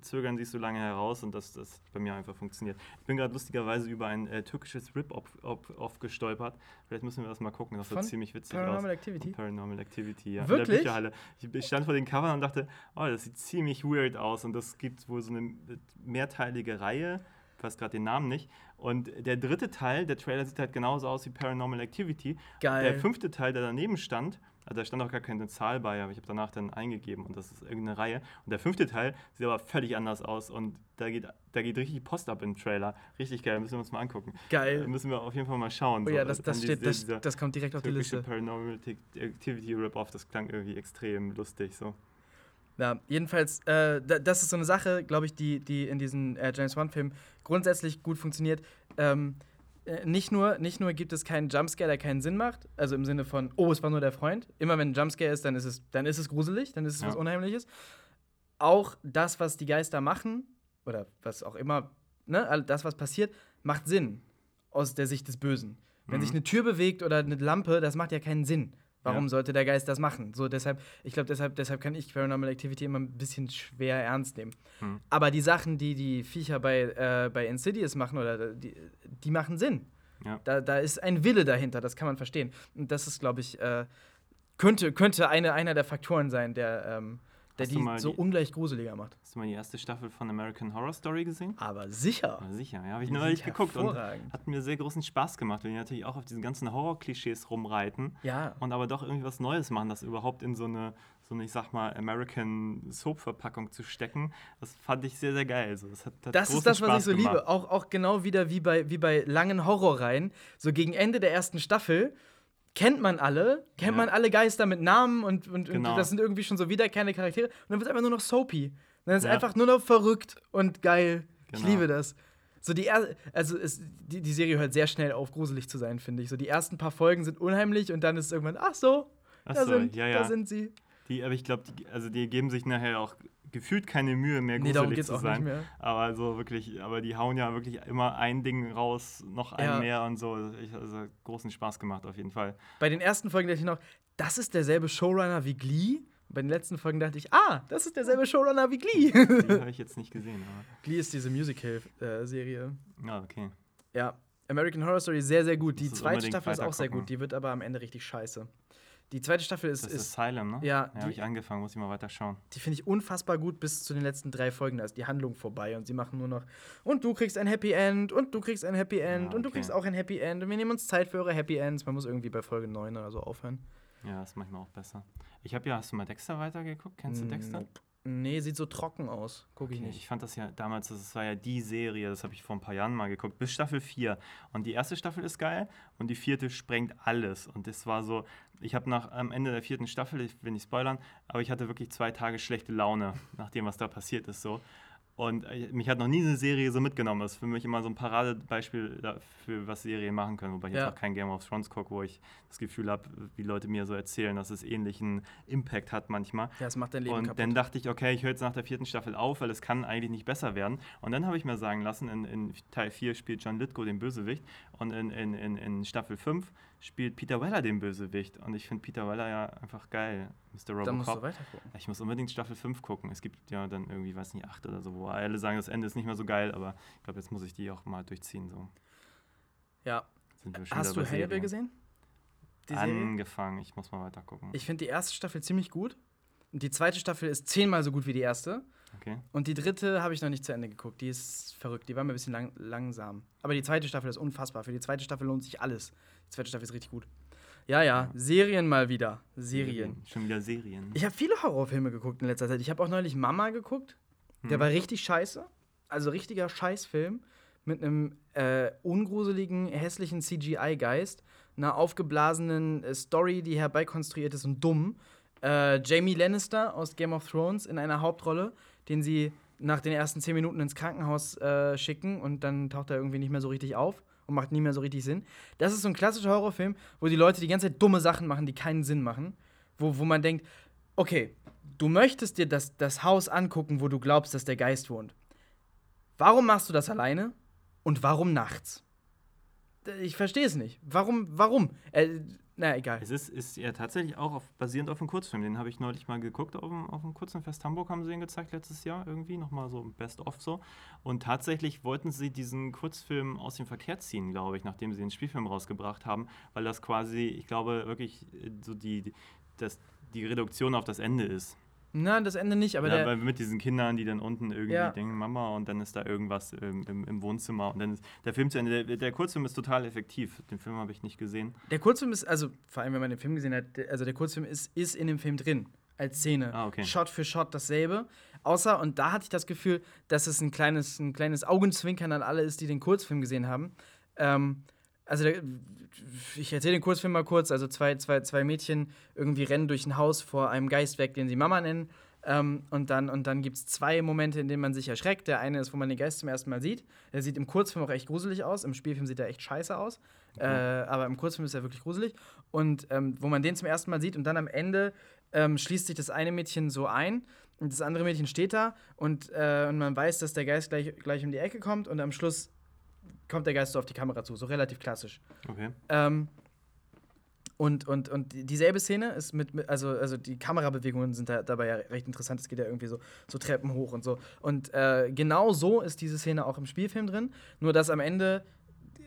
zögern sie so lange heraus und das, das bei mir einfach funktioniert. Ich bin gerade lustigerweise über ein äh, türkisches Rip-Off gestolpert. Vielleicht müssen wir das mal gucken, das sieht Von ziemlich witzig Paranormal aus. Activity? Von Paranormal Activity, ja. In Wirklich? der Bücherhalle. Ich, ich stand vor den Covern und dachte, oh, das sieht ziemlich weird aus und das gibt wohl so eine mehrteilige Reihe. Ich weiß gerade den Namen nicht. Und der dritte Teil, der Trailer sieht halt genauso aus wie Paranormal Activity. Geil. Der fünfte Teil, der daneben stand, also da stand auch gar keine Zahl bei, aber ich habe danach dann eingegeben und das ist irgendeine Reihe. Und der fünfte Teil sieht aber völlig anders aus und da geht, da geht richtig Post ab im Trailer. Richtig geil, müssen wir uns mal angucken. Geil. Da müssen wir auf jeden Fall mal schauen. Oh ja, so, das, das, steht, diese- das, das kommt direkt auf die Liste. Paranormal Activity Rip-Off, das klang irgendwie extrem lustig so. Ja, jedenfalls, äh, da, das ist so eine Sache, glaube ich, die, die in diesen äh, James Wan-Filmen grundsätzlich gut funktioniert. Ähm, äh, nicht, nur, nicht nur gibt es keinen Jumpscare, der keinen Sinn macht, also im Sinne von, oh, es war nur der Freund. Immer wenn ein Jumpscare ist, dann ist es, dann ist es gruselig, dann ist es Ja. was Unheimliches. Auch das, was die Geister machen, oder was auch immer, ne, all das, was passiert, macht Sinn aus der Sicht des Bösen. Wenn sich eine Tür bewegt oder eine Lampe, das macht ja keinen Sinn. Warum Ja. sollte der Geist das machen? So, deshalb, ich glaube, deshalb, deshalb kann ich Paranormal Activity immer ein bisschen schwer ernst nehmen. Hm. Aber die Sachen, die die Viecher bei, äh, bei Insidious machen, oder die, die machen Sinn. Ja. Da, da ist ein Wille dahinter, das kann man verstehen. Und das ist, glaube ich, äh, könnte, könnte eine, einer der Faktoren sein, der, ähm, der die so die- ungleich gruseliger macht. Hast du mal die erste Staffel von American Horror Story gesehen? Aber sicher. Ja, sicher, ja, habe ich neulich geguckt und hat mir sehr großen Spaß gemacht, weil die natürlich auch auf diesen ganzen Horror-Klischees rumreiten Ja. und aber doch irgendwie was Neues machen, das überhaupt in so eine, so eine, ich sag mal, American Soap-Verpackung zu stecken. Das fand ich sehr, sehr geil. So, das hat, hat Das ist das, was Spaß ich so gemacht. liebe. Auch, auch genau wieder wie bei, wie bei langen Horrorreihen. So gegen Ende der ersten Staffel kennt man alle, kennt Ja. man alle Geister mit Namen und, und, Genau. und das sind irgendwie schon so wiederkehrende Charaktere. Und dann wird es einfach nur noch soapy. Und dann ist es Ja. einfach nur noch verrückt und geil. Ich Genau. liebe das. So die er also es, die, die Serie hört sehr schnell auf, gruselig zu sein, finde ich. So die ersten paar Folgen sind unheimlich und dann ist es irgendwann, ach so, Ach da, so, sind, ja, da sind sie. Die, aber ich glaube, also die geben sich nachher auch gefühlt keine Mühe mehr, Nee, darum gruselig geht's zu auch sein. nicht mehr. Aber so wirklich, aber die hauen ja wirklich immer ein Ding raus, noch ein Ja. mehr und so. Ich, also hat großen Spaß gemacht auf jeden Fall. Bei den ersten Folgen dachte ich noch, das ist derselbe Showrunner wie Glee. Bei den letzten Folgen dachte ich, ah, das ist derselbe Showrunner wie Glee. Die habe (laughs) ich jetzt nicht gesehen, aber. Glee ist diese Musical-Serie. Ja, okay. ja, American Horror Story sehr, sehr gut. Die zweite Staffel ist auch sehr gut. Die wird aber am Ende richtig scheiße. Die zweite Staffel ist, Das ist, Asylum, ne? ja, Ja, habe ich angefangen, muss ich mal weiter schauen. die finde ich unfassbar gut bis zu den letzten drei Folgen. Da ist die Handlung vorbei und sie machen nur noch und du kriegst ein Happy End und du kriegst ein Happy End Ja, und du okay. kriegst auch ein Happy End und wir nehmen uns Zeit für eure Happy Ends. Man muss irgendwie bei Folge 9 oder so aufhören. Ja, ist manchmal auch besser. Ich habe ja, hast du mal Dexter weitergeguckt? Kennst du Dexter? Nope. Nee, sieht so trocken aus. Guck ich Okay, nicht. ich fand das ja damals, das war ja die Serie, das habe ich vor ein paar Jahren mal geguckt, bis Staffel 4. Und die erste Staffel ist geil und die vierte sprengt alles. Und das war so, ich habe nach am Ende der vierten Staffel, ich will nicht spoilern, aber ich hatte wirklich zwei Tage schlechte Laune, (laughs) nach dem, was da passiert ist. So. Und äh, mich hat noch nie eine Serie so mitgenommen. Das ist für mich immer so ein Paradebeispiel dafür, was Serien machen können. Wobei ich Ja. jetzt auch kein Game of Thrones gucke, wo ich das Gefühl habe, wie Leute mir so erzählen, dass es ähnlichen Impact hat manchmal. Ja, es macht dein Leben Und kaputt. dann dachte ich, okay, ich höre jetzt nach der vierten Staffel auf, weil es kann eigentlich nicht besser werden. Und dann habe ich mir sagen lassen, in, in Teil 4 spielt John Lithgow den Bösewicht und in, in, in, in Staffel 5 spielt Peter Weller den Bösewicht. Und ich finde Peter Weller ja einfach geil, Mr. Dann musst du Robocop. weiter gucken. Ich muss unbedingt Staffel 5 gucken. Es gibt ja dann irgendwie, weiß nicht, 8 oder so, wo alle sagen, das Ende ist nicht mehr so geil, aber ich glaube, jetzt muss ich die auch mal durchziehen. So Ja. Hast du Hannibal gesehen? Die? Angefangen, ich muss mal weiter gucken. Ich finde die erste Staffel ziemlich gut. Und die zweite Staffel ist zehnmal so gut wie die erste. Okay. Und die dritte habe ich noch nicht zu Ende geguckt. Die ist verrückt. Die war mir ein bisschen lang langsam. Aber die zweite Staffel ist unfassbar. Für die zweite Staffel lohnt sich alles. Die zweite Staffel ist richtig gut. Ja, ja, Serien mal wieder. Serien. Schon wieder Serien. Ich habe viele Horrorfilme geguckt in letzter Zeit. Ich habe auch neulich Mama geguckt. Der Mhm. war richtig scheiße. Also richtiger Scheißfilm. Mit einem äh, ungruseligen, hässlichen CGI-Geist. Einer aufgeblasenen äh, Story, die herbeikonstruiert ist und dumm. Äh, Jamie Lannister aus Game of Thrones in einer Hauptrolle, den sie nach den ersten zehn Minuten ins Krankenhaus äh, schicken und dann taucht er irgendwie nicht mehr so richtig auf und macht nie mehr so richtig Sinn. Das ist so ein klassischer Horrorfilm, wo die Leute die ganze Zeit dumme Sachen machen, die keinen Sinn machen. Wo, wo man denkt, okay, du möchtest dir das, das Haus angucken, wo du glaubst, dass der Geist wohnt. Warum machst du das alleine? Und warum nachts? ich verstehe es nicht. Warum? Warum? Äh, na, egal. Es ist, ist ja tatsächlich auch auf, basierend auf einem Kurzfilm. Den habe ich neulich mal geguckt auf dem, auf dem Kurzenfest Hamburg, haben sie den gezeigt letztes Jahr irgendwie. Nochmal so Best-of so. Und tatsächlich wollten sie diesen Kurzfilm aus dem Verkehr ziehen, glaube ich, nachdem sie den Spielfilm rausgebracht haben, weil das quasi, ich glaube, wirklich äh, so die, das, die Reduktion auf das Ende ist. Nein, das Ende nicht, aber ja, der. weil mit diesen Kindern, die dann unten irgendwie Ja. denken, Mama, und dann ist da irgendwas im, im, im Wohnzimmer. Und dann ist der Film zu Ende. Der, der Kurzfilm ist total effektiv. Den Film habe ich nicht gesehen. Der Kurzfilm ist, also vor allem, wenn man den Film gesehen hat, also der Kurzfilm ist, ist in dem Film drin. Als Szene. Ah, okay. Shot für Shot dasselbe. Außer, und da hatte ich das Gefühl, dass es ein kleines, ein kleines Augenzwinkern an alle ist, die den Kurzfilm gesehen haben. Ähm, also, ich erzähle den Kurzfilm mal kurz. Also, zwei, zwei, zwei Mädchen irgendwie rennen durch ein Haus vor einem Geist weg, den sie Mama nennen. Ähm, und dann, und dann gibt es zwei Momente, in denen man sich erschreckt. Der eine ist, wo man den Geist zum ersten Mal sieht. Der sieht im Kurzfilm auch echt gruselig aus. Im Spielfilm sieht er echt scheiße aus. Äh, aber im Kurzfilm ist er wirklich gruselig. Und ähm, wo man den zum ersten Mal sieht und dann am Ende ähm, schließt sich das eine Mädchen so ein und das andere Mädchen steht da und, äh, und man weiß, dass der Geist gleich, gleich um die Ecke kommt und am Schluss kommt der Geist so auf die Kamera zu. So relativ klassisch. Okay. Ähm, und, und, und dieselbe Szene ist mit, mit also, also die Kamerabewegungen sind da, dabei ja recht interessant. Es geht ja irgendwie so, so Treppen hoch und so. Und äh, genau so ist diese Szene auch im Spielfilm drin. Nur dass am Ende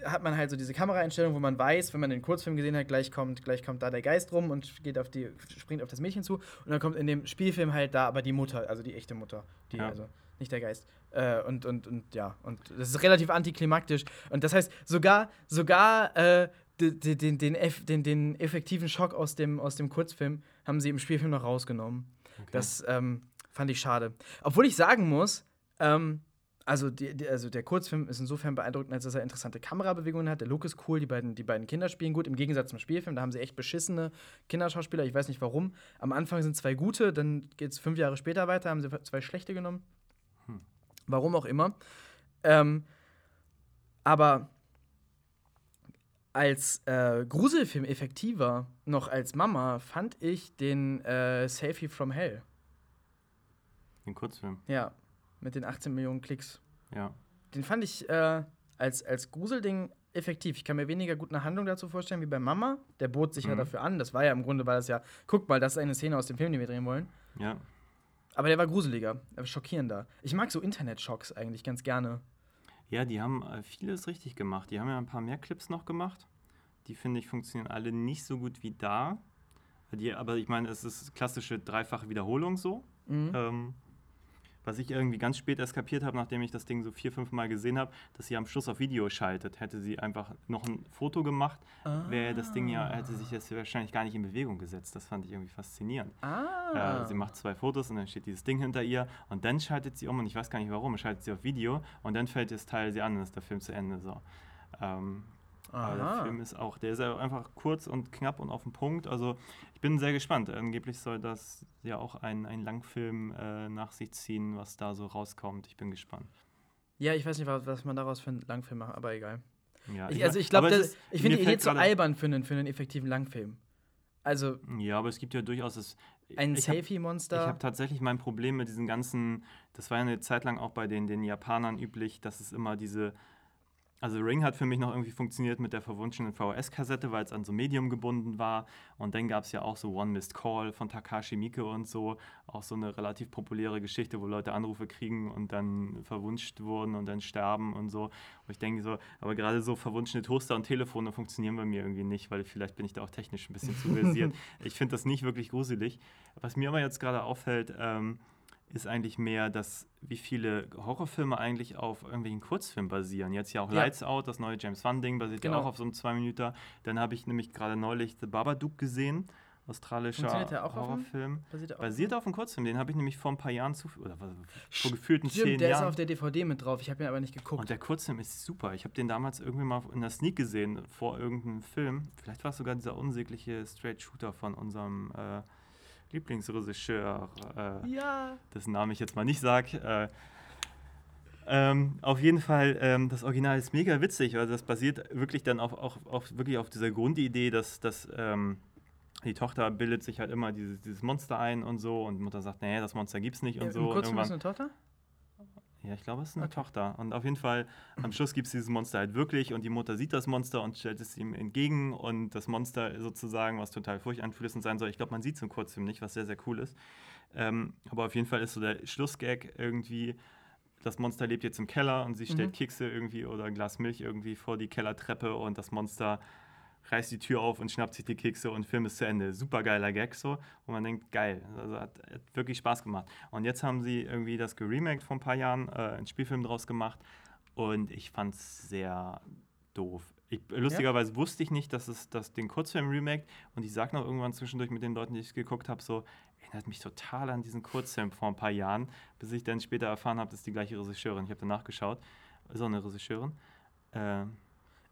hat man halt so diese Kameraeinstellung, wo man weiß, wenn man den Kurzfilm gesehen hat, gleich kommt, gleich kommt da der Geist rum und geht auf die, springt auf das Mädchen zu. Und dann kommt in dem Spielfilm halt da aber die Mutter, also die echte Mutter. Die, Ja. also nicht der Geist. Äh, und, und, und ja, und das ist relativ antiklimaktisch. Und das heißt, sogar, sogar äh, den, den, den, eff- den, den effektiven Schock aus dem, aus dem Kurzfilm haben sie im Spielfilm noch rausgenommen. Das ähm, fand ich schade. Obwohl ich sagen muss, ähm, also, die, die, also der Kurzfilm ist insofern beeindruckend, als dass er interessante Kamerabewegungen hat. Der Look ist cool, die beiden, die beiden Kinder spielen gut. Im Gegensatz zum Spielfilm, da haben sie echt beschissene Kinderschauspieler. Ich weiß nicht warum. Am Anfang sind zwei gute, dann geht es fünf Jahre später weiter, haben sie zwei schlechte genommen. Warum auch immer. Ähm, aber als äh, Gruselfilm effektiver, noch als Mama, fand ich den äh, Safety from Hell. Den Kurzfilm. Ja, mit den 18 Millionen Klicks. Ja. Den fand ich äh, als, als Gruselding effektiv. Ich kann mir weniger gut eine Handlung dazu vorstellen wie bei Mama. Der bot sich ja Mhm. dafür an. Das war ja im Grunde, war das ja, guck mal, das ist eine Szene aus dem Film, den wir drehen wollen. Ja. Aber der war gruseliger, war schockierender. Ich mag so Internetschocks eigentlich ganz gerne. Ja, die haben äh, vieles richtig gemacht. Die haben ja ein paar mehr Clips noch gemacht. Die finde ich funktionieren alle nicht so gut wie da. Die, aber ich meine, es ist klassische dreifache Wiederholung so. Mhm. Ähm, was ich irgendwie ganz spät erst kapiert habe, nachdem ich das Ding so vier, fünf Mal gesehen habe, dass sie am Schluss auf Video schaltet. Hätte sie einfach noch ein Foto gemacht, wäre das Ding ja, hätte sich das wahrscheinlich gar nicht in Bewegung gesetzt. Das fand ich irgendwie faszinierend. Ah. Äh, sie macht zwei Fotos und dann steht dieses Ding hinter ihr und dann schaltet sie um und ich weiß gar nicht warum, schaltet sie auf Video und dann fällt das Teil sie an und ist der Film zu Ende. So. Ähm, der Aha. Film ist auch, der ist ja einfach kurz und knapp und auf den Punkt. Also ich bin sehr gespannt. Angeblich soll das ja auch ein, ein Langfilm äh, nach sich ziehen, was da so rauskommt. Ich bin gespannt. Ja, ich weiß nicht, was, man daraus für einen Langfilm macht, aber egal. Ja, Ich, also ich glaube, ich finde die Idee zu albern für einen, für einen effektiven Langfilm. Also Ja, aber es gibt ja durchaus das. ein Safety-Monster. Ich habe tatsächlich mein Problem mit diesen ganzen, das war ja eine Zeit lang auch bei den, den Japanern üblich, dass es immer diese, also Ring hat für mich noch irgendwie funktioniert mit der verwunschenen VHS-Kassette, weil es an so Medium gebunden war. Und dann gab es ja auch so One Missed Call von Takashi Miike und so, auch so eine relativ populäre Geschichte, wo Leute Anrufe kriegen und dann verwunscht wurden und dann sterben und so. Und ich denke so, aber gerade so verwunschene Toaster und Telefone funktionieren bei mir irgendwie nicht, weil vielleicht bin ich da auch technisch ein bisschen zu versiert. (laughs) ich finde das nicht wirklich gruselig. Was mir aber jetzt gerade auffällt, ähm, ist eigentlich mehr, dass wie viele Horrorfilme eigentlich auf irgendwelchen Kurzfilmen basieren. Jetzt ja auch Ja. Lights Out, das neue James Wan-Ding, basiert Genau. ja auch auf so einem zwei Minuten. Dann habe ich nämlich gerade neulich The Babadook gesehen, australischer der auch auf Horrorfilm. Basiert auf- Basiert auf einem Kurzfilm, den habe ich nämlich vor ein paar Jahren zu, oder vor gefühlten Stimmt, zehn der ist Jahren. auf der DVD mit drauf. Ich habe ihn aber nicht geguckt. Und der Kurzfilm ist super. Ich habe den damals irgendwie mal in der Sneak gesehen, vor irgendeinem Film. Vielleicht war es sogar dieser unsägliche Straight Shooter von unserem äh, Lieblingsregisseur, äh, ja. dessen Namen ich jetzt mal nicht sage. Äh, ähm, auf jeden Fall, ähm, das Original ist mega witzig, weil das basiert wirklich dann auf, auf, auf, wirklich auf dieser Grundidee, dass, dass ähm, die Tochter bildet sich halt immer dieses, dieses Monster ein und so und die Mutter sagt, nee, das Monster gibt's nicht und Im so. Und Kurzfilm ist irgendwann, eine Tochter? Ja, ich glaube, es ist eine okay. Tochter. Und auf jeden Fall, am Schluss gibt es dieses Monster halt wirklich und die Mutter sieht das Monster und stellt es ihm entgegen und das Monster sozusagen, was total furchteinflößend sein soll. Ich glaube, man sieht es im Kurzfilm nicht, was sehr, sehr cool ist. Ähm, aber auf jeden Fall ist so der Schlussgag irgendwie, das Monster lebt jetzt im Keller und sie stellt mhm. Kekse irgendwie oder ein Glas Milch irgendwie vor die Kellertreppe und das Monster reißt die Tür auf und schnappt sich die Kekse und Film ist zu Ende. Super geiler Gag so. Und man denkt, geil. Also hat, hat wirklich Spaß gemacht. Und jetzt haben sie irgendwie das geremaked vor ein paar Jahren, äh, einen Spielfilm draus gemacht. Und ich fand es sehr doof. Ich, lustigerweise ja. wusste ich nicht, dass es dass den Kurzfilm remake und ich sag noch irgendwann zwischendurch mit den Leuten, die ich geguckt habe, so erinnert mich total an diesen Kurzfilm vor ein paar Jahren, bis ich dann später erfahren habe, das ist die gleiche Regisseurin. Ich habe danach geschaut, so eine Regisseurin. Äh,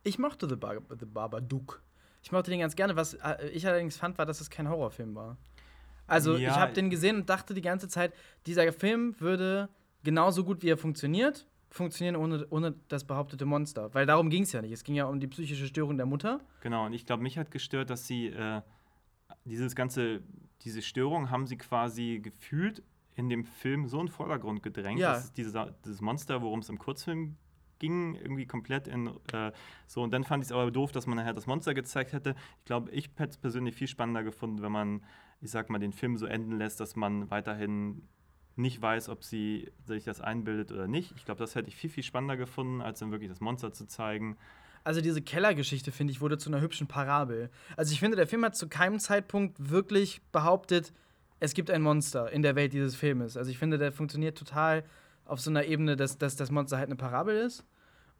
ich mochte The, Bar The Babadook. Ich mochte den ganz gerne. Was äh, ich allerdings fand, war, dass es kein Horrorfilm war. Also ja, ich habe den gesehen und dachte die ganze Zeit, dieser Film würde genauso gut, wie er funktioniert, funktionieren ohne, ohne das behauptete Monster. Weil darum ging es ja nicht. Es ging ja um die psychische Störung der Mutter. Genau, und ich glaube, mich hat gestört, dass sie äh, dieses ganze, diese Störung haben sie quasi gefühlt in dem Film so in den Vordergrund gedrängt. Ja. Das ist dieses, dieses Monster, worum es im Kurzfilm ging irgendwie komplett in äh, so und dann fand ich es aber doof, dass man nachher das Monster gezeigt hätte. Ich glaube, ich hätte es persönlich viel spannender gefunden, wenn man, ich sag mal, den Film so enden lässt, dass man weiterhin nicht weiß, ob sie sich das einbildet oder nicht. Ich glaube, das hätte ich viel, viel spannender gefunden, als dann wirklich das Monster zu zeigen. Also diese Kellergeschichte, finde ich, wurde zu einer hübschen Parabel. Also ich finde, der Film hat zu keinem Zeitpunkt wirklich behauptet, es gibt ein Monster in der Welt dieses Filmes. Also ich finde, der funktioniert total auf so einer Ebene, dass, dass das Monster halt eine Parabel ist.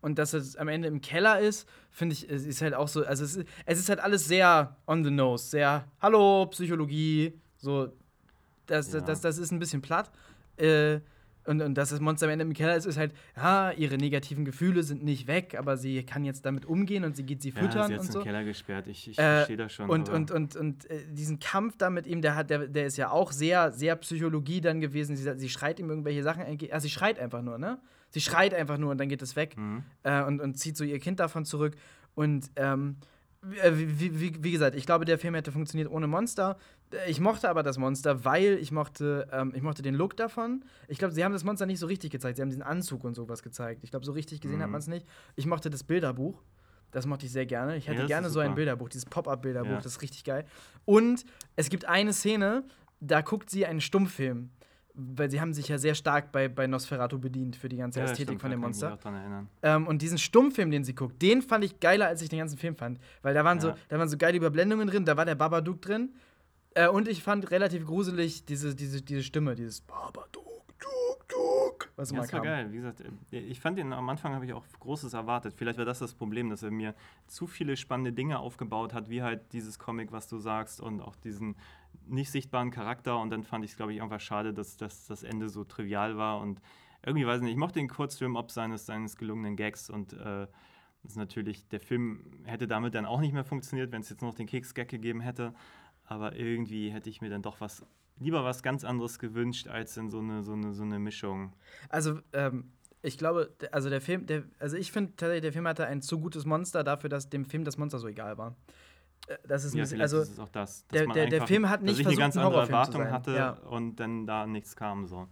Und dass es am Ende im Keller ist, finde ich, es ist halt auch so, also es ist, es ist halt alles sehr on the nose, sehr, hallo, Psychologie, so, das, ja. das, das ist ein bisschen platt. Äh, und, und dass das Monster am Ende im Keller ist, ist halt, ja, ihre negativen Gefühle sind nicht weg, aber sie kann jetzt damit umgehen und sie geht sie füttern ja, sie und so. Keller gesperrt, ich, ich äh, verstehe das schon. Und, und, und, und äh, diesen Kampf da mit ihm, der, hat, der, der ist ja auch sehr, sehr Psychologie dann gewesen. Sie, sie schreit ihm irgendwelche Sachen. Also sie schreit einfach nur, ne? Sie schreit einfach nur und dann geht es weg mhm. äh, und, und zieht so ihr Kind davon zurück. Und ähm, äh, wie, wie, wie, gesagt, ich glaube, der Film hätte funktioniert ohne Monster. Ich mochte aber das Monster, weil ich mochte, ähm, ich mochte den Look davon. Ich glaube, sie haben das Monster nicht so richtig gezeigt. Sie haben diesen Anzug und sowas gezeigt. Ich glaube, so richtig gesehen mhm. hat man es nicht. Ich mochte das Bilderbuch. Das mochte ich sehr gerne. Ich hätte ja, gerne so ein Bilderbuch, dieses Pop-up-Bilderbuch. Ja. Das ist richtig geil. Und es gibt eine Szene, da guckt sie einen Stummfilm weil sie haben sich ja sehr stark bei, bei Nosferatu bedient für die ganze ja, Ästhetik stimmt, von dem Monster. Ähm, und diesen Stummfilm, den sie guckt, den fand ich geiler, als ich den ganzen Film fand. Weil da waren, ja. so, da waren so geile Überblendungen drin, da war der Babadook drin. Äh, und ich fand relativ gruselig diese, diese, diese Stimme, dieses Babadook, Duk, Duk. Was ja, das war geil. Wie gesagt, äh, ich fand den am Anfang habe ich auch Großes erwartet. Vielleicht war das das Problem, dass er mir zu viele spannende Dinge aufgebaut hat, wie halt dieses Comic, was du sagst, und auch diesen nicht sichtbaren Charakter und dann fand ich es, glaube ich, einfach schade, dass, dass das Ende so trivial war und irgendwie weiß ich nicht, ich mochte den Kurzfilm ob seines, seines gelungenen Gags und äh, ist natürlich, der Film hätte damit dann auch nicht mehr funktioniert, wenn es jetzt noch den Keks-Gag gegeben hätte, aber irgendwie hätte ich mir dann doch was, lieber was ganz anderes gewünscht, als in so eine, so eine, so eine Mischung. Also, ähm, ich glaube, also der Film, der, also ich finde tatsächlich, der Film hatte ein zu gutes Monster dafür, dass dem Film das Monster so egal war. Äh, das ist, ja, bisschen, also ist auch das, der, der, der, Film hat nicht dass ich versucht, eine ganz andere Erwartung hatte ja. und dann da nichts kam so.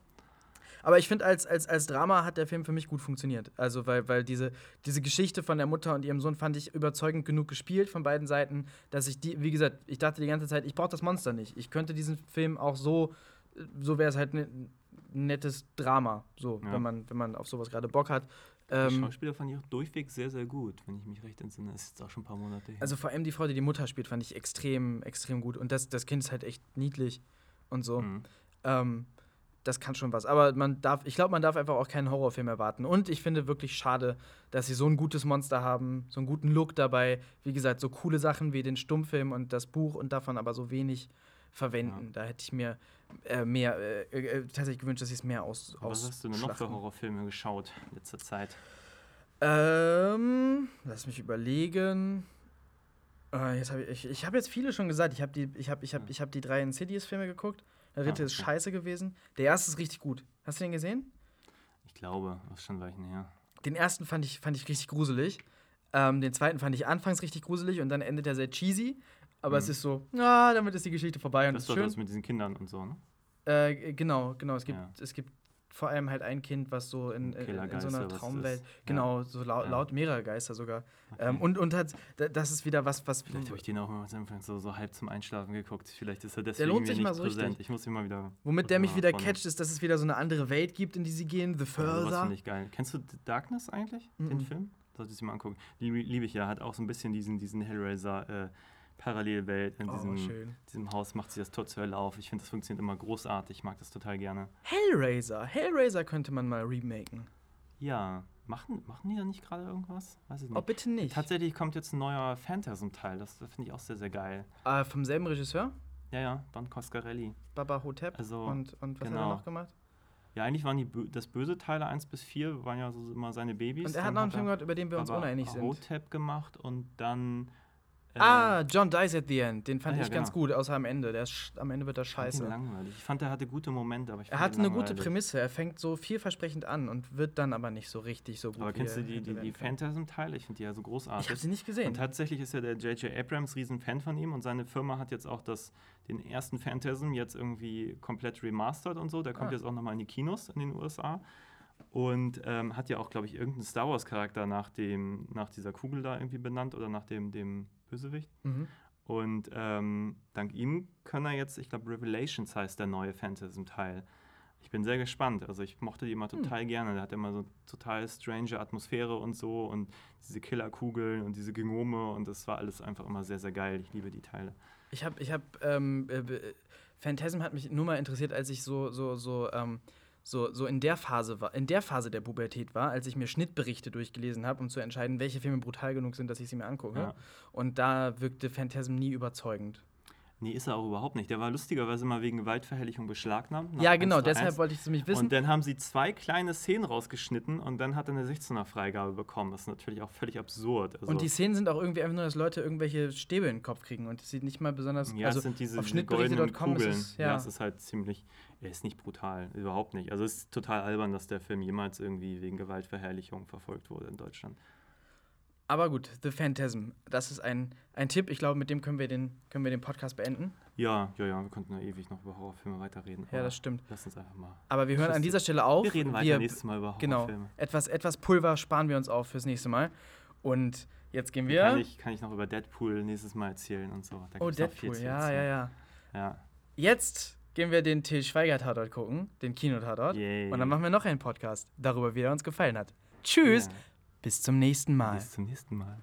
Aber ich finde, als, als, als Drama hat der Film für mich gut funktioniert. Also, weil, weil diese, diese Geschichte von der Mutter und ihrem Sohn fand ich überzeugend genug gespielt von beiden Seiten, dass ich die, wie gesagt, ich dachte die ganze Zeit, ich brauche das Monster nicht. Ich könnte diesen Film auch so, so wäre es halt ein nettes Drama, so, ja. wenn, man, wenn man auf sowas gerade Bock hat. Ähm, die Schauspieler fand ich auch durchweg sehr, sehr gut, wenn ich mich recht entsinne. Das ist jetzt auch schon ein paar Monate her. Also vor allem die Frau, die die Mutter spielt, fand ich extrem, extrem gut. Und das, das Kind ist halt echt niedlich und so. Mhm. Ähm, das kann schon was. Aber man darf, ich glaube, man darf einfach auch keinen Horrorfilm erwarten. Und ich finde wirklich schade, dass sie so ein gutes Monster haben, so einen guten Look dabei. Wie gesagt, so coole Sachen wie den Stummfilm und das Buch und davon aber so wenig verwenden. Ja. Da hätte ich mir äh, mehr äh, äh, tatsächlich gewünscht, dass ich es mehr aus. Was hast du denn noch für Horrorfilme geschaut in letzter Zeit? Ähm, lass mich überlegen. Äh, jetzt hab ich ich, ich habe jetzt viele schon gesagt. Ich habe die, ich hab, ich hab, ich hab die drei Insidious-Filme geguckt. Der dritte ah, okay. ist scheiße gewesen. Der erste ist richtig gut. Hast du den gesehen? Ich glaube, das ist schon Weichen her. Den ersten fand ich, fand ich richtig gruselig. Ähm, den zweiten fand ich anfangs richtig gruselig und dann endet er sehr cheesy. Aber mhm. es ist so, na, ah, damit ist die Geschichte vorbei und das ist schön. Das mit diesen Kindern und so, ne? Äh, genau, genau. Es gibt, ja. es gibt vor allem halt ein Kind, was so in, in, in so einer Traumwelt, ist. Ja. genau, so laut, Ja. laut mehrere Geister sogar. Okay. Ähm, und, und hat, da- das ist wieder was, was. Vielleicht habe ich den auch immer so, so halb zum Einschlafen geguckt. Vielleicht ist er Der deswegen lohnt mir sich nicht mal so präsent. richtig. Ich muss ihn mal wieder. Womit der mich mal wieder von- catcht, ist, dass es wieder so eine andere Welt gibt, in die sie gehen. The Ja, sowas Further. finde ich geil. Kennst du The Darkness eigentlich, den Mhm. Film? Solltest du dir mal angucken. Die liebe ich ja, hat auch so ein bisschen diesen, diesen Hellraiser äh, Parallelwelt. In Oh, diesem, schön. diesem Haus macht sie das Tor zur Hölle auf. Ich finde, das funktioniert immer großartig. Ich mag das total gerne. Hellraiser. Hellraiser könnte man mal remaken. Ja, machen, machen die da nicht gerade irgendwas? Weiß ich nicht. Oh, bitte nicht. Tatsächlich kommt jetzt ein neuer Phantasm-Teil. Das, das finde ich auch sehr, sehr geil. Äh, vom selben Regisseur, Ja, ja, Don Coscarelli. Baba Hotep. Also, und, und was hat er genau. noch gemacht? Ja, eigentlich waren die das böse Teile 1 bis 4 waren ja so immer seine Babys. Und er hat noch einen Film gehabt, über den wir uns uneinig sind. Hotep gemacht und dann. Ah, John Dies at the End. Den fand Ah, ja, ich ganz genau. gut, außer am Ende. Der ist, am Ende wird er ich scheiße. langweilig. Ich fand, er hatte gute Momente, aber ich Er fand hat ihn eine gute. Prämisse. Er fängt so vielversprechend an und wird dann aber nicht so richtig so gut. Aber kennst du die, die, die. Phantasm-Teile? Ich finde die ja so Ich habe großartig. sie nicht gesehen. Und tatsächlich ist ja der J.J. Abrams riesen Fan von ihm und seine Firma hat jetzt auch das, den ersten Phantasm jetzt irgendwie komplett remastert und so. Der kommt Ah. jetzt auch nochmal in die Kinos in den USA. Und ähm, hat ja auch, glaube ich, irgendeinen Star Wars-Charakter nach, dem- nach dieser Kugel da irgendwie benannt oder nach dem, dem Bösewicht. Mhm. Und ähm, dank ihm können er jetzt, ich glaube, Revelations heißt der neue Phantasm-Teil. Ich bin sehr gespannt. Also ich mochte die immer Hm. total gerne. Der hat immer so total strange Atmosphäre und so und diese Killerkugeln und diese Genome und das war alles einfach immer sehr, sehr geil. Ich liebe die Teile. Ich habe, ich habe, ähm, äh, äh, Phantasm hat mich nur mal interessiert, als ich so, so, so, ähm, so, so in der Phase war, in der Phase der Pubertät war, als ich mir Schnittberichte durchgelesen habe, um zu entscheiden, welche Filme brutal genug sind, dass ich sie mir angucke. Ja. Und da wirkte Phantasm nie überzeugend. Nee, ist er auch überhaupt nicht. Der war lustigerweise mal wegen Gewaltverherrlichung beschlagnahmt. ja, genau, 1 zu deshalb 1. wollte ich es nämlich wissen. Und dann haben sie zwei kleine Szenen rausgeschnitten und dann hat er eine 16er-Freigabe bekommen. Das ist natürlich auch völlig absurd. Also, Und die Szenen sind auch irgendwie einfach nur, dass Leute irgendwelche Stäbe in den Kopf kriegen und es sieht nicht mal besonders. Ja, also es sind diese, auf diese goldenen Kugeln. es. ja. Ja, es ist halt ziemlich. Er ist nicht brutal, überhaupt nicht. Also es ist total albern, dass der Film jemals irgendwie wegen Gewaltverherrlichung verfolgt wurde in Deutschland. Aber gut, The Phantasm, das ist ein, ein Tipp. Ich glaube, mit dem können wir den, können wir den Podcast beenden. Ja, ja, ja, wir könnten ja ewig noch über Horrorfilme weiterreden. Ja, das stimmt. Lass uns einfach mal. Aber wir hören an dieser Stelle auf. Wir reden weiter Wir- nächstes Mal über Genau. Horrorfilme. Etwas, etwas Pulver sparen wir uns auf fürs nächste Mal. Und jetzt gehen wir. Kann, ich, kann ich noch über Deadpool nächstes Mal erzählen und so. Da oh, Deadpool, ja, ja, ja. ja. Jetzt gehen wir den Till Schweiger-Tatort gucken, den Kinotatort. Yay. Und dann machen wir noch einen Podcast darüber, wie er uns gefallen hat. Tschüss, Ja. bis zum nächsten Mal. Bis zum nächsten Mal.